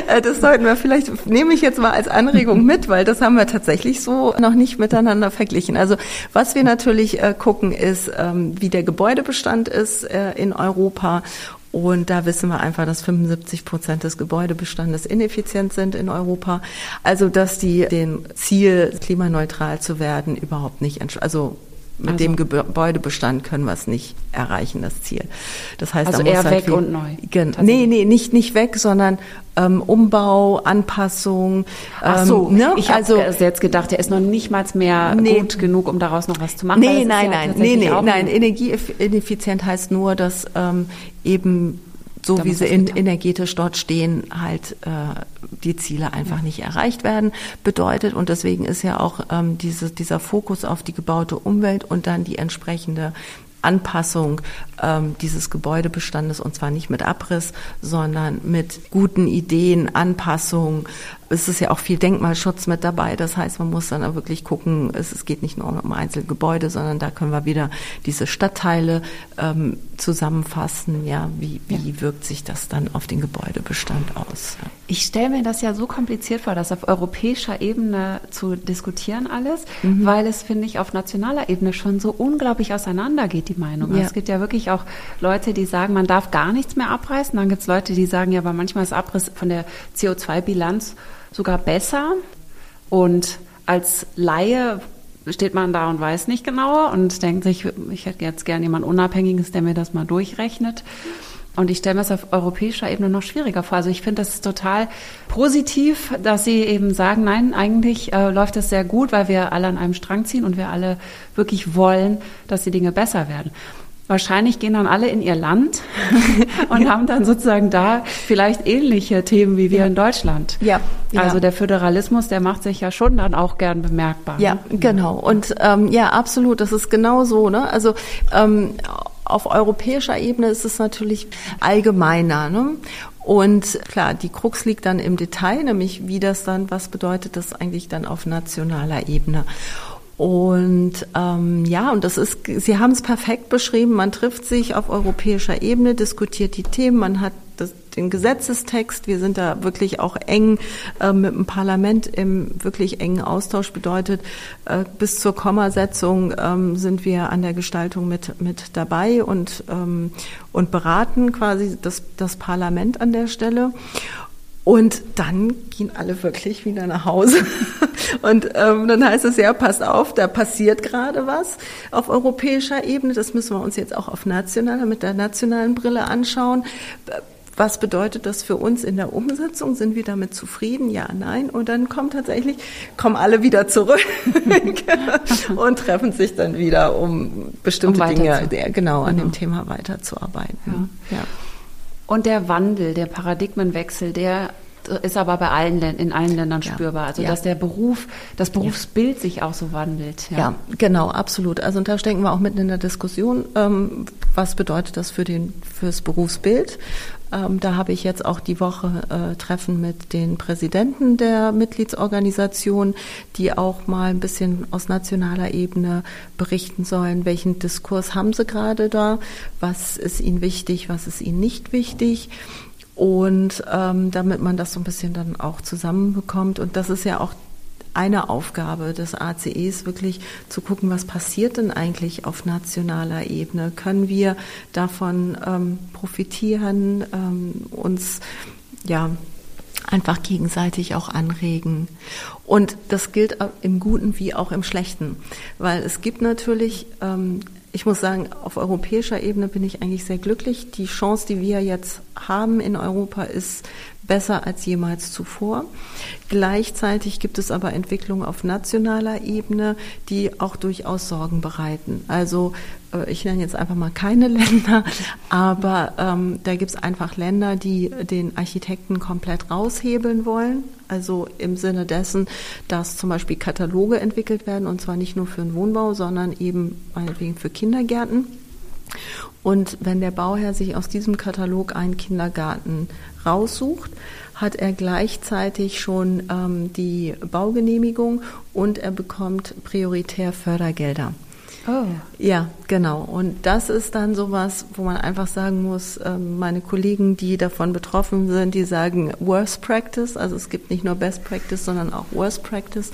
das sollten wir vielleicht, nehme ich jetzt mal als Anregung mit, weil das haben wir tatsächlich so noch nicht miteinander verglichen. Also was wir natürlich äh, gucken, ist, ähm, wie der Gebäudebestand ist äh, in Europa und da wissen wir einfach, dass 75 Prozent des Gebäudebestandes ineffizient sind in Europa. Also, dass die dem Ziel, klimaneutral zu werden, überhaupt nicht, also mit also. dem Gebäudebestand können wir es nicht erreichen, das Ziel. Das heißt, also da eher halt weg und neu. Gen nee, nee, nicht, nicht weg, sondern ähm, Umbau, Anpassung. Ach so, ähm, ne? ich habe also, jetzt gedacht, der ist noch nicht mal mehr nee, gut genug, um daraus noch was zu machen. Nee, nein, ja nein, nee, nee, nein. Energieeffizient heißt nur, dass ähm, eben so da wie sie in, energetisch dort stehen, halt äh, die Ziele einfach ja. nicht erreicht werden, bedeutet. Und deswegen ist ja auch ähm, diese, dieser Fokus auf die gebaute Umwelt und dann die entsprechende Anpassung ähm, dieses Gebäudebestandes und zwar nicht mit Abriss, sondern mit guten Ideen, Anpassung, es ist ja auch viel Denkmalschutz mit dabei. Das heißt, man muss dann auch wirklich gucken, es, es geht nicht nur um einzelne Gebäude, sondern da können wir wieder diese Stadtteile ähm, zusammenfassen. Ja, wie, wie ja. wirkt sich das dann auf den Gebäudebestand aus? Ja. Ich stelle mir das ja so kompliziert vor, das auf europäischer Ebene zu diskutieren alles, mhm. weil es, finde ich, auf nationaler Ebene schon so unglaublich auseinandergeht, die Meinung. Ja. Es gibt ja wirklich auch Leute, die sagen, man darf gar nichts mehr abreißen. Dann gibt es Leute, die sagen, ja, aber manchmal ist Abriss von der CO2-Bilanz sogar besser. Und als Laie steht man da und weiß nicht genauer und denkt sich, ich hätte jetzt gerne jemand Unabhängiges, der mir das mal durchrechnet. Und ich stelle mir das auf europäischer Ebene noch schwieriger vor. Also ich finde das total positiv, dass Sie eben sagen, nein, eigentlich äh, läuft es sehr gut, weil wir alle an einem Strang ziehen und wir alle wirklich wollen, dass die Dinge besser werden. Wahrscheinlich gehen dann alle in ihr Land und haben dann sozusagen da vielleicht ähnliche Themen wie wir ja. in Deutschland. Ja. Also der Föderalismus, der macht sich ja schon dann auch gern bemerkbar. Ja, ne? genau. Und ähm, ja, absolut, das ist genau so. Ne? Also ähm, auf europäischer Ebene ist es natürlich allgemeiner. Ne? Und klar, die Krux liegt dann im Detail, nämlich wie das dann, was bedeutet das eigentlich dann auf nationaler Ebene. Und ähm, ja, und das ist, Sie haben es perfekt beschrieben, man trifft sich auf europäischer Ebene, diskutiert die Themen, man hat das, den Gesetzestext, wir sind da wirklich auch eng äh, mit dem Parlament im wirklich engen Austausch. Bedeutet, äh, bis zur Kommasetzung ähm, sind wir an der Gestaltung mit, mit dabei und, ähm, und beraten quasi das, das Parlament an der Stelle. Und dann gehen alle wirklich wieder nach Hause. Und ähm, dann heißt es ja, passt auf, da passiert gerade was auf europäischer Ebene. Das müssen wir uns jetzt auch auf nationaler, mit der nationalen Brille anschauen. Was bedeutet das für uns in der Umsetzung? Sind wir damit zufrieden? Ja, nein. Und dann kommen tatsächlich, kommen alle wieder zurück und treffen sich dann wieder, um bestimmte um Dinge, genau, an genau. dem Thema weiterzuarbeiten. Ja. ja. Und der Wandel, der Paradigmenwechsel, der ist aber bei allen in allen Ländern spürbar. Also ja. dass der Beruf, das Berufsbild ja. sich auch so wandelt. Ja. ja. genau, absolut. Also und da stecken wir auch mitten in der Diskussion. Ähm, was bedeutet das für den fürs Berufsbild? Ähm, da habe ich jetzt auch die Woche äh, Treffen mit den Präsidenten der Mitgliedsorganisation, die auch mal ein bisschen aus nationaler Ebene berichten sollen, welchen Diskurs haben sie gerade da, was ist ihnen wichtig, was ist ihnen nicht wichtig. Und ähm, damit man das so ein bisschen dann auch zusammenbekommt. Und das ist ja auch eine Aufgabe des ACEs, wirklich zu gucken, was passiert denn eigentlich auf nationaler Ebene? Können wir davon ähm, profitieren, ähm, uns ja einfach gegenseitig auch anregen. Und das gilt im Guten wie auch im Schlechten, weil es gibt natürlich ähm, ich muss sagen, auf europäischer Ebene bin ich eigentlich sehr glücklich. Die Chance, die wir jetzt haben in Europa, ist besser als jemals zuvor. Gleichzeitig gibt es aber Entwicklungen auf nationaler Ebene, die auch durchaus Sorgen bereiten. Also äh, ich nenne jetzt einfach mal keine Länder, aber ähm, da gibt es einfach Länder, die den Architekten komplett raushebeln wollen. Also im Sinne dessen, dass zum Beispiel Kataloge entwickelt werden, und zwar nicht nur für den Wohnbau, sondern eben meinetwegen für Kindergärten. Und wenn der Bauherr sich aus diesem Katalog einen Kindergarten raussucht, hat er gleichzeitig schon ähm, die Baugenehmigung und er bekommt prioritär Fördergelder. Oh. Ja, genau. Und das ist dann sowas, wo man einfach sagen muss, ähm, meine Kollegen, die davon betroffen sind, die sagen Worst Practice. Also es gibt nicht nur Best Practice, sondern auch Worst Practice.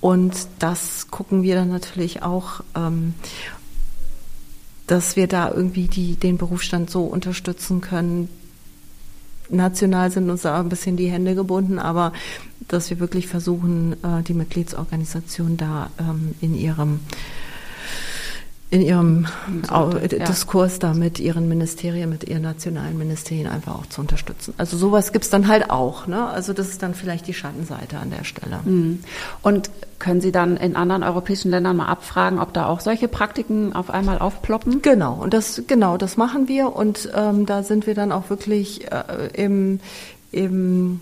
Und das gucken wir dann natürlich auch, ähm, dass wir da irgendwie die, den Berufsstand so unterstützen können. National sind uns da ein bisschen die Hände gebunden, aber dass wir wirklich versuchen, äh, die Mitgliedsorganisation da ähm, in ihrem in ihrem ja. Diskurs da mit ihren Ministerien, mit ihren nationalen Ministerien einfach auch zu unterstützen. Also sowas gibt's dann halt auch. Ne? Also das ist dann vielleicht die Schattenseite an der Stelle. Mhm. Und können Sie dann in anderen europäischen Ländern mal abfragen, ob da auch solche Praktiken auf einmal aufploppen? Genau, und das genau, das machen wir und ähm, da sind wir dann auch wirklich äh, im, im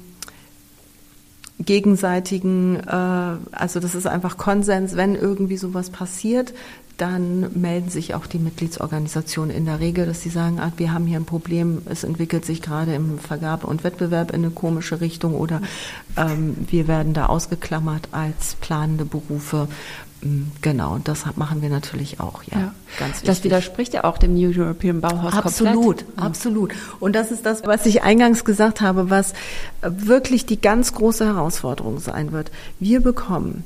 gegenseitigen, äh, also das ist einfach Konsens, wenn irgendwie sowas passiert, dann melden sich auch die Mitgliedsorganisationen in der Regel, dass sie sagen, ah, wir haben hier ein Problem, es entwickelt sich gerade im Vergabe- und Wettbewerb in eine komische Richtung oder ähm, wir werden da ausgeklammert als planende Berufe. Mm, genau, das machen wir natürlich auch, ja. ja. Ganz wichtig. Das widerspricht ja auch dem New European Bauhaus absolut, komplett. Absolut, Und das ist das, was ich eingangs gesagt habe, was wirklich die ganz große Herausforderung sein wird. Wir bekommen,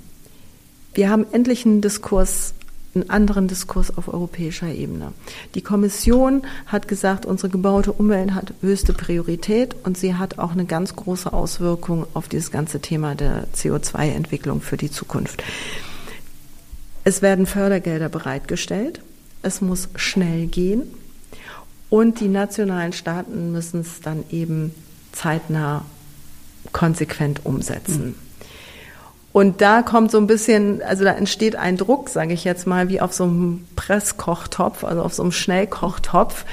wir haben endlich einen Diskurs einen anderen Diskurs auf europäischer Ebene. Die Kommission hat gesagt, unsere gebaute Umwelt hat höchste Priorität und sie hat auch eine ganz große Auswirkung auf dieses ganze Thema der CO2-Entwicklung für die Zukunft. Es werden Fördergelder bereitgestellt. Es muss schnell gehen. Und die nationalen Staaten müssen es dann eben zeitnah konsequent umsetzen. Mhm. Und da kommt so ein bisschen, also da entsteht ein Druck, sage ich jetzt mal, wie auf so einem Presskochtopf, also auf so einem Schnellkochtopf,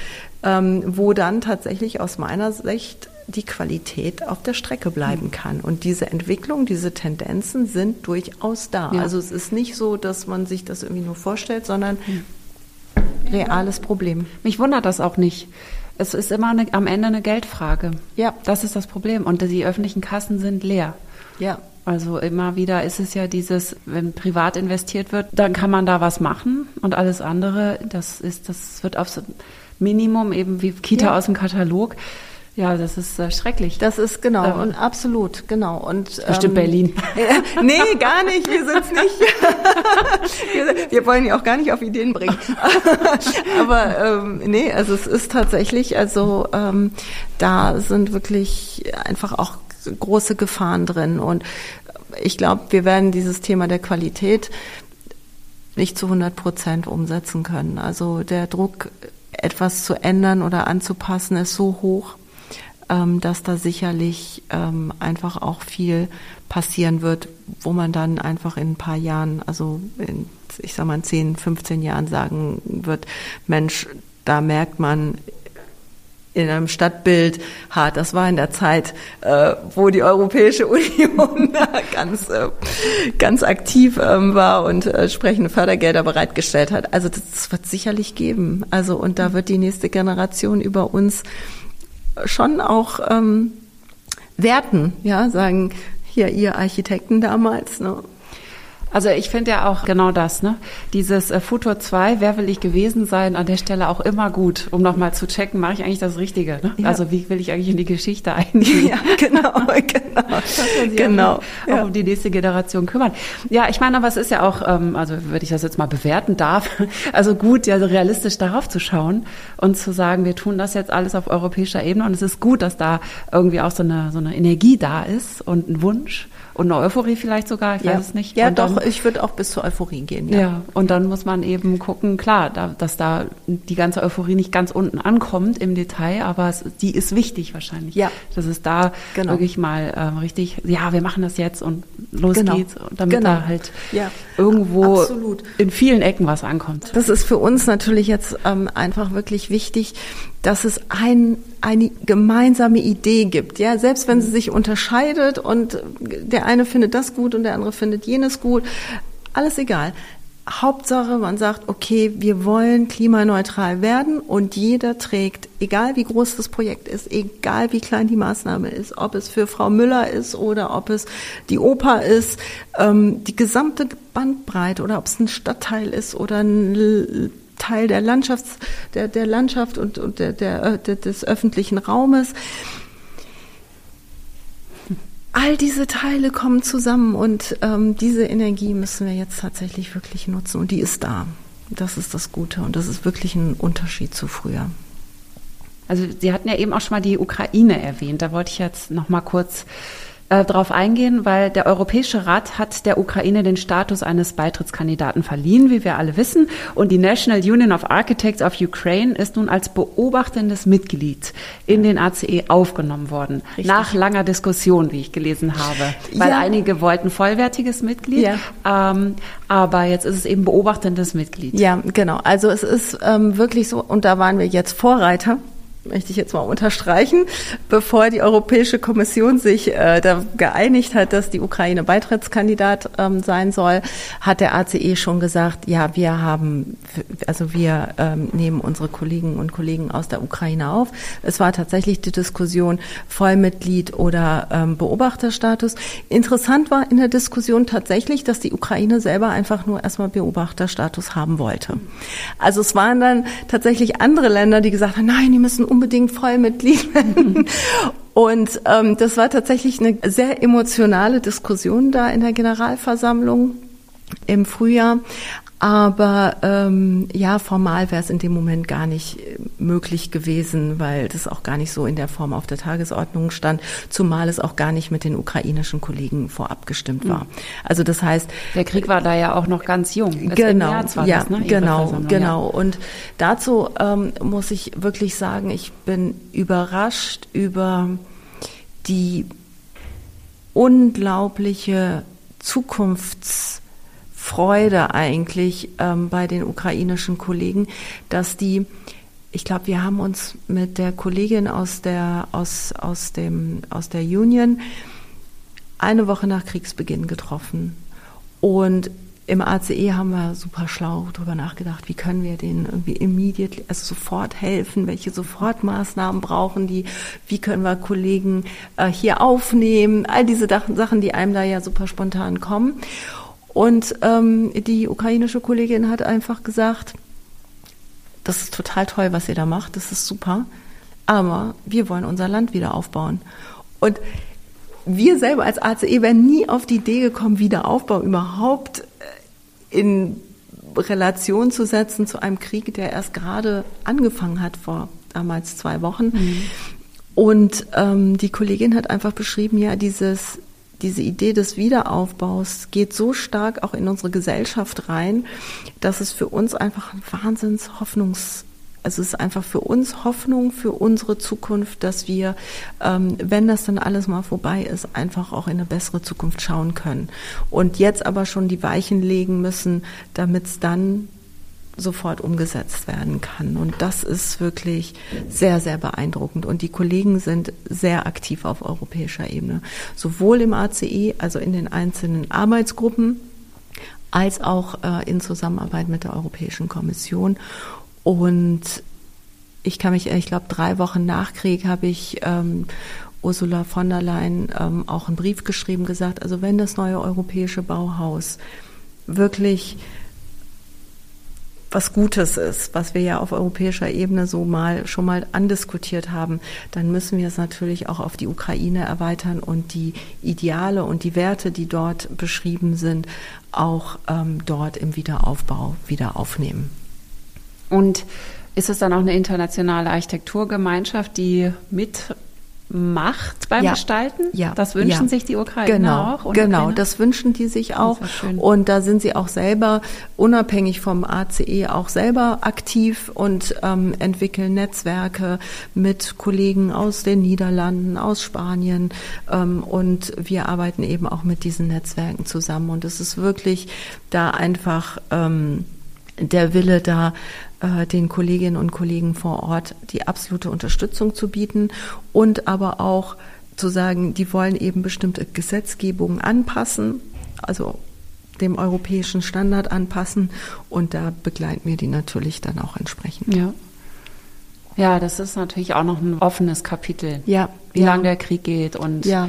ähm, wo dann tatsächlich aus meiner Sicht die Qualität auf der Strecke bleiben kann. Und diese Entwicklung, diese Tendenzen sind durchaus da. Ja. Also es ist nicht so, dass man sich das irgendwie nur vorstellt, sondern reales Problem. Mich wundert das auch nicht. Es ist immer eine, am Ende eine Geldfrage. Ja. Das ist das Problem. Und die öffentlichen Kassen sind leer. Ja. Also immer wieder ist es ja dieses, wenn privat investiert wird, dann kann man da was machen und alles andere, das ist, das wird aufs Minimum eben wie Kita ja. aus dem Katalog. Ja, das ist äh, schrecklich. Das ist genau äh, und absolut genau und bestimmt ähm, Berlin. Äh, nee, gar nicht. Wir sind's nicht. wir, wir, wollen ja auch gar nicht auf Ideen bringen. Aber ähm, nee, also es ist tatsächlich, also ähm, da sind wirklich einfach auch große Gefahren drin. Und ich glaube, wir werden dieses Thema der Qualität nicht zu 100 Prozent umsetzen können. Also der Druck, etwas zu ändern oder anzupassen, ist so hoch, ähm, dass da sicherlich ähm, einfach auch viel passieren wird, wo man dann einfach in ein paar Jahren, also in, ich sag mal in 10, 15 Jahren sagen wird, Mensch, da merkt man, in einem Stadtbild hart. Das war in der Zeit, äh, wo die Europäische Union ganz, äh, ganz aktiv ähm, war und äh, entsprechende Fördergelder bereitgestellt hat. Also das, das wird sicherlich geben. Also und da wird die nächste Generation über uns schon auch ähm, werten, ja, sagen, hier ihr Architekten damals, ne, also ich finde ja auch genau das, ne? Dieses äh, Futur 2, wer will ich gewesen sein, an der Stelle auch immer gut, um nochmal zu checken, mache ich eigentlich das Richtige, ne? Ja. Also wie will ich eigentlich in die Geschichte eingehen? Ja, genau, genau. genau. Auch, ja. auch um die nächste Generation kümmern. Ja, ich meine, aber es ist ja auch, ähm, also wenn ich das jetzt mal bewerten darf, also gut, ja, realistisch darauf zu schauen und zu sagen, wir tun das jetzt alles auf europäischer Ebene und es ist gut, dass da irgendwie auch so eine, so eine Energie da ist und ein Wunsch und eine Euphorie vielleicht sogar, ich ja. weiß es nicht. Ja, und doch, dann, ich würde auch bis zur Euphorie gehen. Ja. ja, und dann muss man eben gucken, klar, da, dass da die ganze Euphorie nicht ganz unten ankommt im Detail, aber es, die ist wichtig wahrscheinlich. Ja. Dass es da genau. wirklich mal ähm, richtig, ja, wir machen das jetzt und los genau. geht's, damit genau. da halt ja. irgendwo Absolut. in vielen Ecken was ankommt. Das ist für uns natürlich jetzt ähm, einfach wirklich wichtig, dass es ein, eine gemeinsame Idee gibt. Ja, selbst wenn sie sich unterscheidet und der eine findet das gut und der andere findet jenes gut, alles egal. Hauptsache, man sagt, okay, wir wollen klimaneutral werden und jeder trägt, egal wie groß das Projekt ist, egal wie klein die Maßnahme ist, ob es für Frau Müller ist oder ob es die Oper ist, ähm, die gesamte Bandbreite oder ob es ein Stadtteil ist oder ein Teil der Landschafts, der, der Landschaft und, und der, der, des öffentlichen Raumes. All diese Teile kommen zusammen und ähm, diese Energie müssen wir jetzt tatsächlich wirklich nutzen und die ist da. Das ist das Gute und das ist wirklich ein Unterschied zu früher. Also Sie hatten ja eben auch schon mal die Ukraine erwähnt. Da wollte ich jetzt noch mal kurz äh, darauf eingehen, weil der Europäische Rat hat der Ukraine den Status eines Beitrittskandidaten verliehen, wie wir alle wissen. Und die National Union of Architects of Ukraine ist nun als beobachtendes Mitglied in den ACE aufgenommen worden. Richtig. Nach langer Diskussion, wie ich gelesen habe. Weil ja. einige wollten vollwertiges Mitglied, ja. ähm, aber jetzt ist es eben beobachtendes Mitglied. Ja, genau. Also es ist ähm, wirklich so, und da waren wir jetzt Vorreiter möchte ich jetzt mal unterstreichen, bevor die Europäische Kommission sich äh, da geeinigt hat, dass die Ukraine Beitrittskandidat ähm, sein soll, hat der ACE schon gesagt, ja, wir haben, also wir ähm, nehmen unsere Kolleginnen und Kollegen aus der Ukraine auf. Es war tatsächlich die Diskussion Vollmitglied oder ähm, Beobachterstatus. Interessant war in der Diskussion tatsächlich, dass die Ukraine selber einfach nur erstmal Beobachterstatus haben wollte. Also es waren dann tatsächlich andere Länder, die gesagt haben, nein, die müssen unbedingt Vollmitglied werden. Und ähm, das war tatsächlich eine sehr emotionale Diskussion da in der Generalversammlung im Frühjahr. Aber ähm, ja, formal wäre es in dem Moment gar nicht äh, möglich gewesen, weil das auch gar nicht so in der Form auf der Tagesordnung stand, zumal es auch gar nicht mit den ukrainischen Kollegen vorab gestimmt war. Hm. Also das heißt, der Krieg war da ja auch noch ganz jung. Es genau, ja, das, ne? genau, genau. Ja. Und dazu ähm, muss ich wirklich sagen, ich bin überrascht über die unglaubliche Zukunfts Freude eigentlich ähm, bei den ukrainischen Kollegen, dass die, ich glaube, wir haben uns mit der Kollegin aus der, aus, aus dem, aus der Union eine Woche nach Kriegsbeginn getroffen. Und im ACE haben wir super schlau darüber nachgedacht, wie können wir denen irgendwie immediate, also sofort helfen, welche Sofortmaßnahmen brauchen die, wie können wir Kollegen äh, hier aufnehmen, all diese Sachen, die einem da ja super spontan kommen. Und ähm, die ukrainische Kollegin hat einfach gesagt, das ist total toll, was ihr da macht, das ist super, aber wir wollen unser Land wieder aufbauen. Und wir selber als ACE wären nie auf die Idee gekommen, Wiederaufbau überhaupt äh, in Relation zu setzen zu einem Krieg, der erst gerade angefangen hat vor damals zwei Wochen. Mhm. Und ähm, die Kollegin hat einfach beschrieben, ja, dieses diese Idee des Wiederaufbaus geht so stark auch in unsere Gesellschaft rein, dass es für uns einfach ein Wahnsinns Hoffnungs also es ist einfach für uns Hoffnung für unsere Zukunft, dass wir, ähm, wenn das dann alles mal vorbei ist, einfach auch in eine bessere Zukunft schauen können. Und jetzt aber schon die Weichen legen müssen, damit es dann sofort umgesetzt werden kann. Und das ist wirklich sehr, sehr beeindruckend. Und die Kollegen sind sehr aktiv auf europäischer Ebene, sowohl im ACE, also in den einzelnen Arbeitsgruppen, als auch äh, in Zusammenarbeit mit der Europäischen Kommission. Und ich kann mich, ich glaube, drei Wochen nach Krieg habe ich ähm, Ursula von der Leyen ähm, auch einen Brief geschrieben, gesagt, also wenn das neue europäische Bauhaus wirklich was Gutes ist, was wir ja auf europäischer Ebene so mal schon mal andiskutiert haben, dann müssen wir es natürlich auch auf die Ukraine erweitern und die Ideale und die Werte, die dort beschrieben sind, auch ähm, dort im Wiederaufbau wieder aufnehmen. Und ist es dann auch eine internationale Architekturgemeinschaft, die mit macht beim ja. Gestalten? Ja. Das wünschen ja. sich die Ukrainer genau. auch? Genau, das wünschen die sich auch. Und da sind sie auch selber unabhängig vom ACE auch selber aktiv und ähm, entwickeln Netzwerke mit Kollegen aus den Niederlanden, aus Spanien. Ähm, und wir arbeiten eben auch mit diesen Netzwerken zusammen. Und es ist wirklich da einfach ähm, der Wille da, äh, den Kolleginnen und Kollegen vor Ort die absolute Unterstützung zu bieten und aber auch zu sagen, die wollen eben bestimmte Gesetzgebungen anpassen, also dem europäischen Standard anpassen und da begleiten wir die natürlich dann auch entsprechend. Ja. Ja, das ist natürlich auch noch ein offenes Kapitel. Ja. Wie ja. lange der Krieg geht und ja,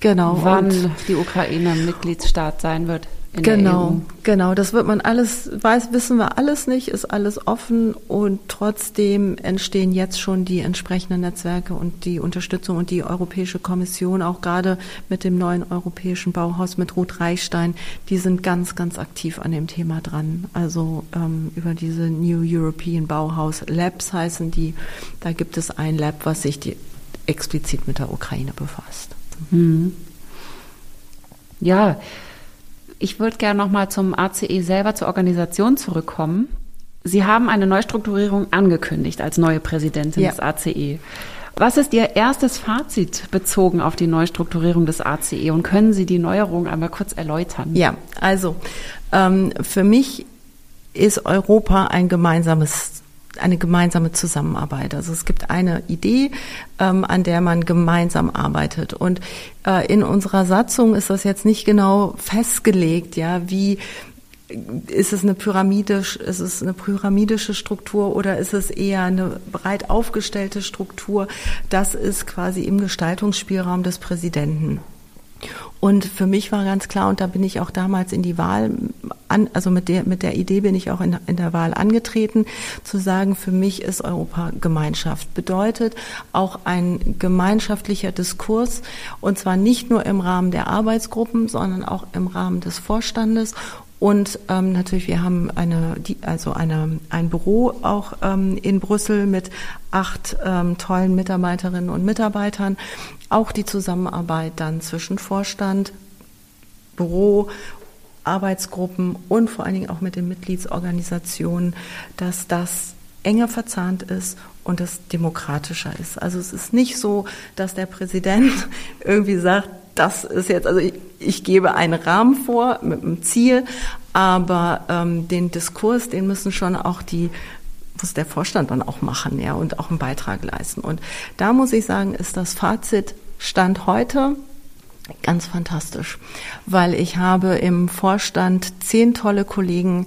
genau. wann und die Ukraine Mitgliedsstaat sein wird genau, genau. Das wird man alles, weiß, wissen wir alles nicht, ist alles offen und trotzdem entstehen jetzt schon die entsprechenden Netzwerke und die Unterstützung und die Europäische Kommission, auch gerade mit dem neuen europäischen Bauhaus mit Ruth Reichstein, die sind ganz, ganz aktiv an dem Thema dran. Also ähm, über diese New European Bauhaus Labs heißen die. Da gibt es ein Lab, was sich die, explizit mit der Ukraine befasst. Mhm. Ja, ich würde gerne noch mal zum ACE selber zur Organisation zurückkommen. Sie haben eine Neustrukturierung angekündigt als neue Präsidentin ja. des ACE. Was ist Ihr erstes Fazit bezogen auf die Neustrukturierung des ACE und können Sie die Neuerung einmal kurz erläutern? Ja, also ähm, für mich ist Europa ein gemeinsames eine gemeinsame Zusammenarbeit. Also es gibt eine Idee, ähm, an der man gemeinsam arbeitet. Und äh, in unserer Satzung ist das jetzt nicht genau festgelegt, ja, wie ist es eine pyramidisch, ist es eine pyramidische Struktur oder ist es eher eine breit aufgestellte Struktur? Das ist quasi im Gestaltungsspielraum des Präsidenten. Und für mich war ganz klar, und da bin ich auch damals in die Wahl, an, also mit der, mit der Idee bin ich auch in, in der Wahl angetreten, zu sagen, für mich ist Europa Gemeinschaft. Bedeutet auch ein gemeinschaftlicher Diskurs, und zwar nicht nur im Rahmen der Arbeitsgruppen, sondern auch im Rahmen des Vorstandes und ähm, natürlich, wir haben eine, die, also eine, ein Büro auch ähm, in Brüssel mit acht ähm, tollen Mitarbeiterinnen und Mitarbeitern. Auch die Zusammenarbeit dann zwischen Vorstand, Büro, Arbeitsgruppen und vor allen Dingen auch mit den Mitgliedsorganisationen, dass das enger verzahnt ist und das demokratischer ist. Also es ist nicht so, dass der Präsident irgendwie sagt, das ist jetzt, also ich, ich gebe einen Rahmen vor mit einem Ziel, aber ähm, den Diskurs, den müssen schon auch die muss der Vorstand dann auch machen, ja, und auch einen Beitrag leisten. Und da muss ich sagen, ist das Fazit Stand heute ganz fantastisch, weil ich habe im Vorstand zehn tolle Kollegen,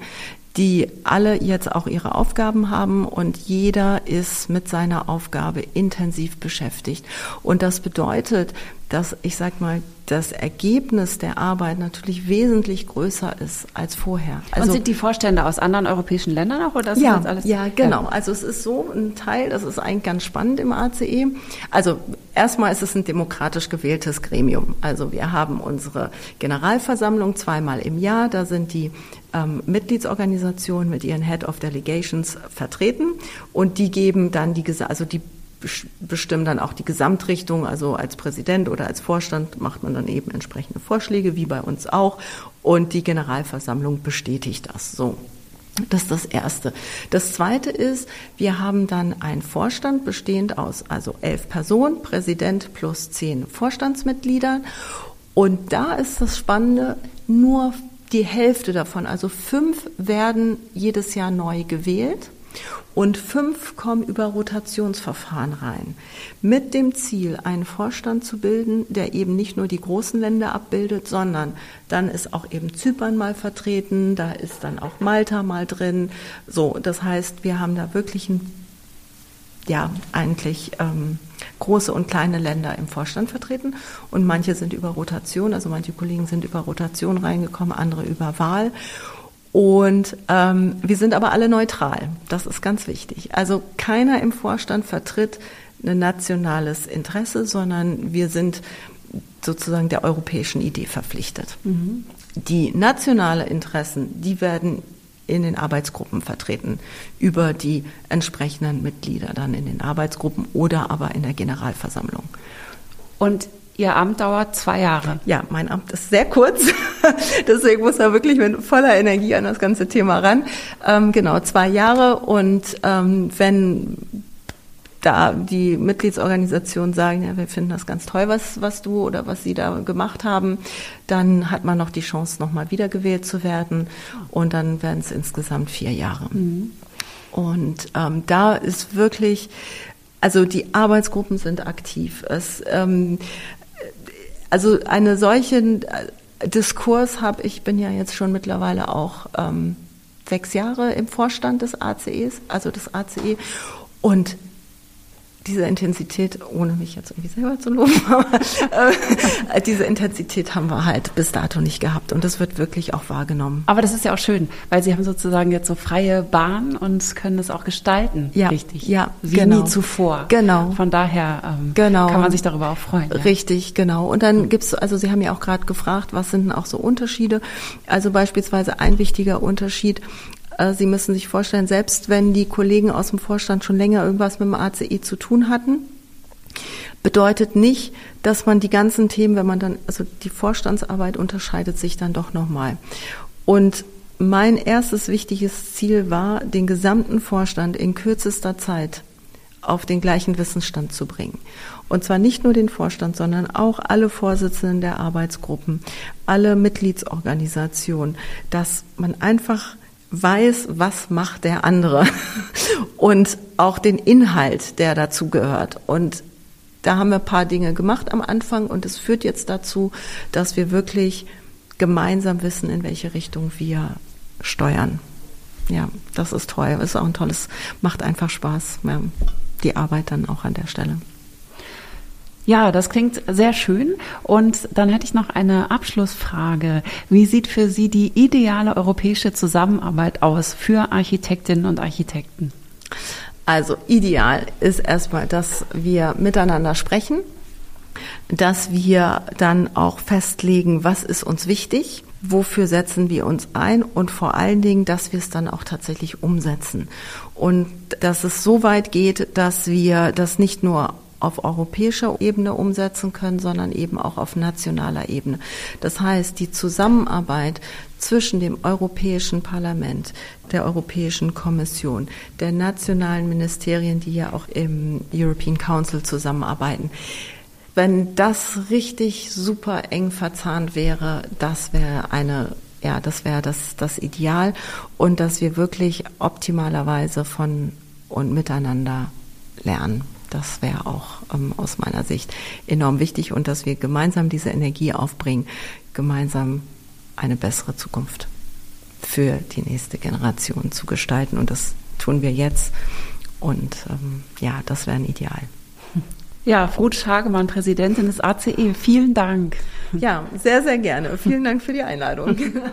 die alle jetzt auch ihre Aufgaben haben und jeder ist mit seiner Aufgabe intensiv beschäftigt. Und das bedeutet, dass ich sag mal, das Ergebnis der Arbeit natürlich wesentlich größer ist als vorher. Also, und sind die Vorstände aus anderen europäischen Ländern auch oder ist ja, das alles? Ja, genau. Ja. Also es ist so ein Teil, das ist eigentlich ganz spannend im ACE. Also erstmal ist es ein demokratisch gewähltes Gremium. Also wir haben unsere Generalversammlung zweimal im Jahr. Da sind die ähm, Mitgliedsorganisationen mit ihren Head of Delegations vertreten und die geben dann die, also die bestimmen dann auch die Gesamtrichtung. Also als Präsident oder als Vorstand macht man dann eben entsprechende Vorschläge, wie bei uns auch. Und die Generalversammlung bestätigt das. So. Das ist das Erste. Das Zweite ist, wir haben dann einen Vorstand bestehend aus also elf Personen, Präsident plus zehn Vorstandsmitgliedern. Und da ist das Spannende, nur die Hälfte davon, also fünf werden jedes Jahr neu gewählt und fünf kommen über Rotationsverfahren rein. Mit dem Ziel, einen Vorstand zu bilden, der eben nicht nur die großen Länder abbildet, sondern dann ist auch eben Zypern mal vertreten, da ist dann auch Malta mal drin. So, das heißt, wir haben da wirklich ein, ja, eigentlich ähm, große und kleine Länder im Vorstand vertreten und manche sind über Rotation, also manche Kollegen sind über Rotation reingekommen, andere über Wahl. Und ähm, wir sind aber alle neutral. Das ist ganz wichtig. Also keiner im Vorstand vertritt ein nationales Interesse, sondern wir sind sozusagen der europäischen Idee verpflichtet. Mhm. Die nationale Interessen, die werden in den Arbeitsgruppen vertreten über die entsprechenden Mitglieder dann in den Arbeitsgruppen oder aber in der Generalversammlung. Und Ihr Amt dauert zwei Jahre. Ja, mein Amt ist sehr kurz. Deswegen muss er wirklich mit voller Energie an das ganze Thema ran. Ähm, genau, zwei Jahre. Und ähm, wenn da die Mitgliedsorganisationen sagen, ja, wir finden das ganz toll, was, was du oder was sie da gemacht haben, dann hat man noch die Chance, nochmal wiedergewählt zu werden. Und dann werden es insgesamt vier Jahre. Mhm. Und ähm, da ist wirklich, also die Arbeitsgruppen sind aktiv. Es, ähm, also eine solchen äh, Diskurs habe ich, bin ja jetzt schon mittlerweile auch ähm, sechs Jahre im Vorstand des ACEs, also des ACE. Und diese Intensität, ohne mich jetzt irgendwie selber zu loben, aber äh, diese Intensität haben wir halt bis dato nicht gehabt und das wird wirklich auch wahrgenommen. Aber das ist ja auch schön, weil Sie haben sozusagen jetzt so freie Bahn und können das auch gestalten, ja, richtig? Ja, wie genau. nie zuvor. Genau. Von daher ähm, genau. kann man sich darüber auch freuen. Ja. Richtig, genau. Und dann gibt's, also Sie haben ja auch gerade gefragt, was sind denn auch so Unterschiede? Also beispielsweise ein wichtiger Unterschied Sie müssen sich vorstellen, selbst wenn die Kollegen aus dem Vorstand schon länger irgendwas mit dem ACI zu tun hatten, bedeutet nicht, dass man die ganzen Themen, wenn man dann, also die Vorstandsarbeit unterscheidet sich dann doch nochmal. Und mein erstes wichtiges Ziel war, den gesamten Vorstand in kürzester Zeit auf den gleichen Wissensstand zu bringen. Und zwar nicht nur den Vorstand, sondern auch alle Vorsitzenden der Arbeitsgruppen, alle Mitgliedsorganisationen, dass man einfach weiß, was macht der andere und auch den Inhalt, der dazu gehört. Und da haben wir ein paar Dinge gemacht am Anfang und es führt jetzt dazu, dass wir wirklich gemeinsam wissen, in welche Richtung wir steuern. Ja, das ist toll. Ist auch ein tolles, macht einfach Spaß, die Arbeit dann auch an der Stelle. Ja, das klingt sehr schön. Und dann hätte ich noch eine Abschlussfrage. Wie sieht für Sie die ideale europäische Zusammenarbeit aus für Architektinnen und Architekten? Also ideal ist erstmal, dass wir miteinander sprechen, dass wir dann auch festlegen, was ist uns wichtig, wofür setzen wir uns ein und vor allen Dingen, dass wir es dann auch tatsächlich umsetzen. Und dass es so weit geht, dass wir das nicht nur auf europäischer Ebene umsetzen können, sondern eben auch auf nationaler Ebene. Das heißt, die Zusammenarbeit zwischen dem Europäischen Parlament, der Europäischen Kommission, der nationalen Ministerien, die ja auch im European Council zusammenarbeiten, wenn das richtig super eng verzahnt wäre, das wäre eine ja, das wäre das, das Ideal und dass wir wirklich optimalerweise von und miteinander lernen. Das wäre auch ähm, aus meiner Sicht enorm wichtig und dass wir gemeinsam diese Energie aufbringen, gemeinsam eine bessere Zukunft für die nächste Generation zu gestalten. Und das tun wir jetzt. Und ähm, ja, das wäre ein Ideal. Ja, Ruth Schagemann, Präsidentin des ACE, vielen Dank. Ja, sehr, sehr gerne. Vielen Dank für die Einladung.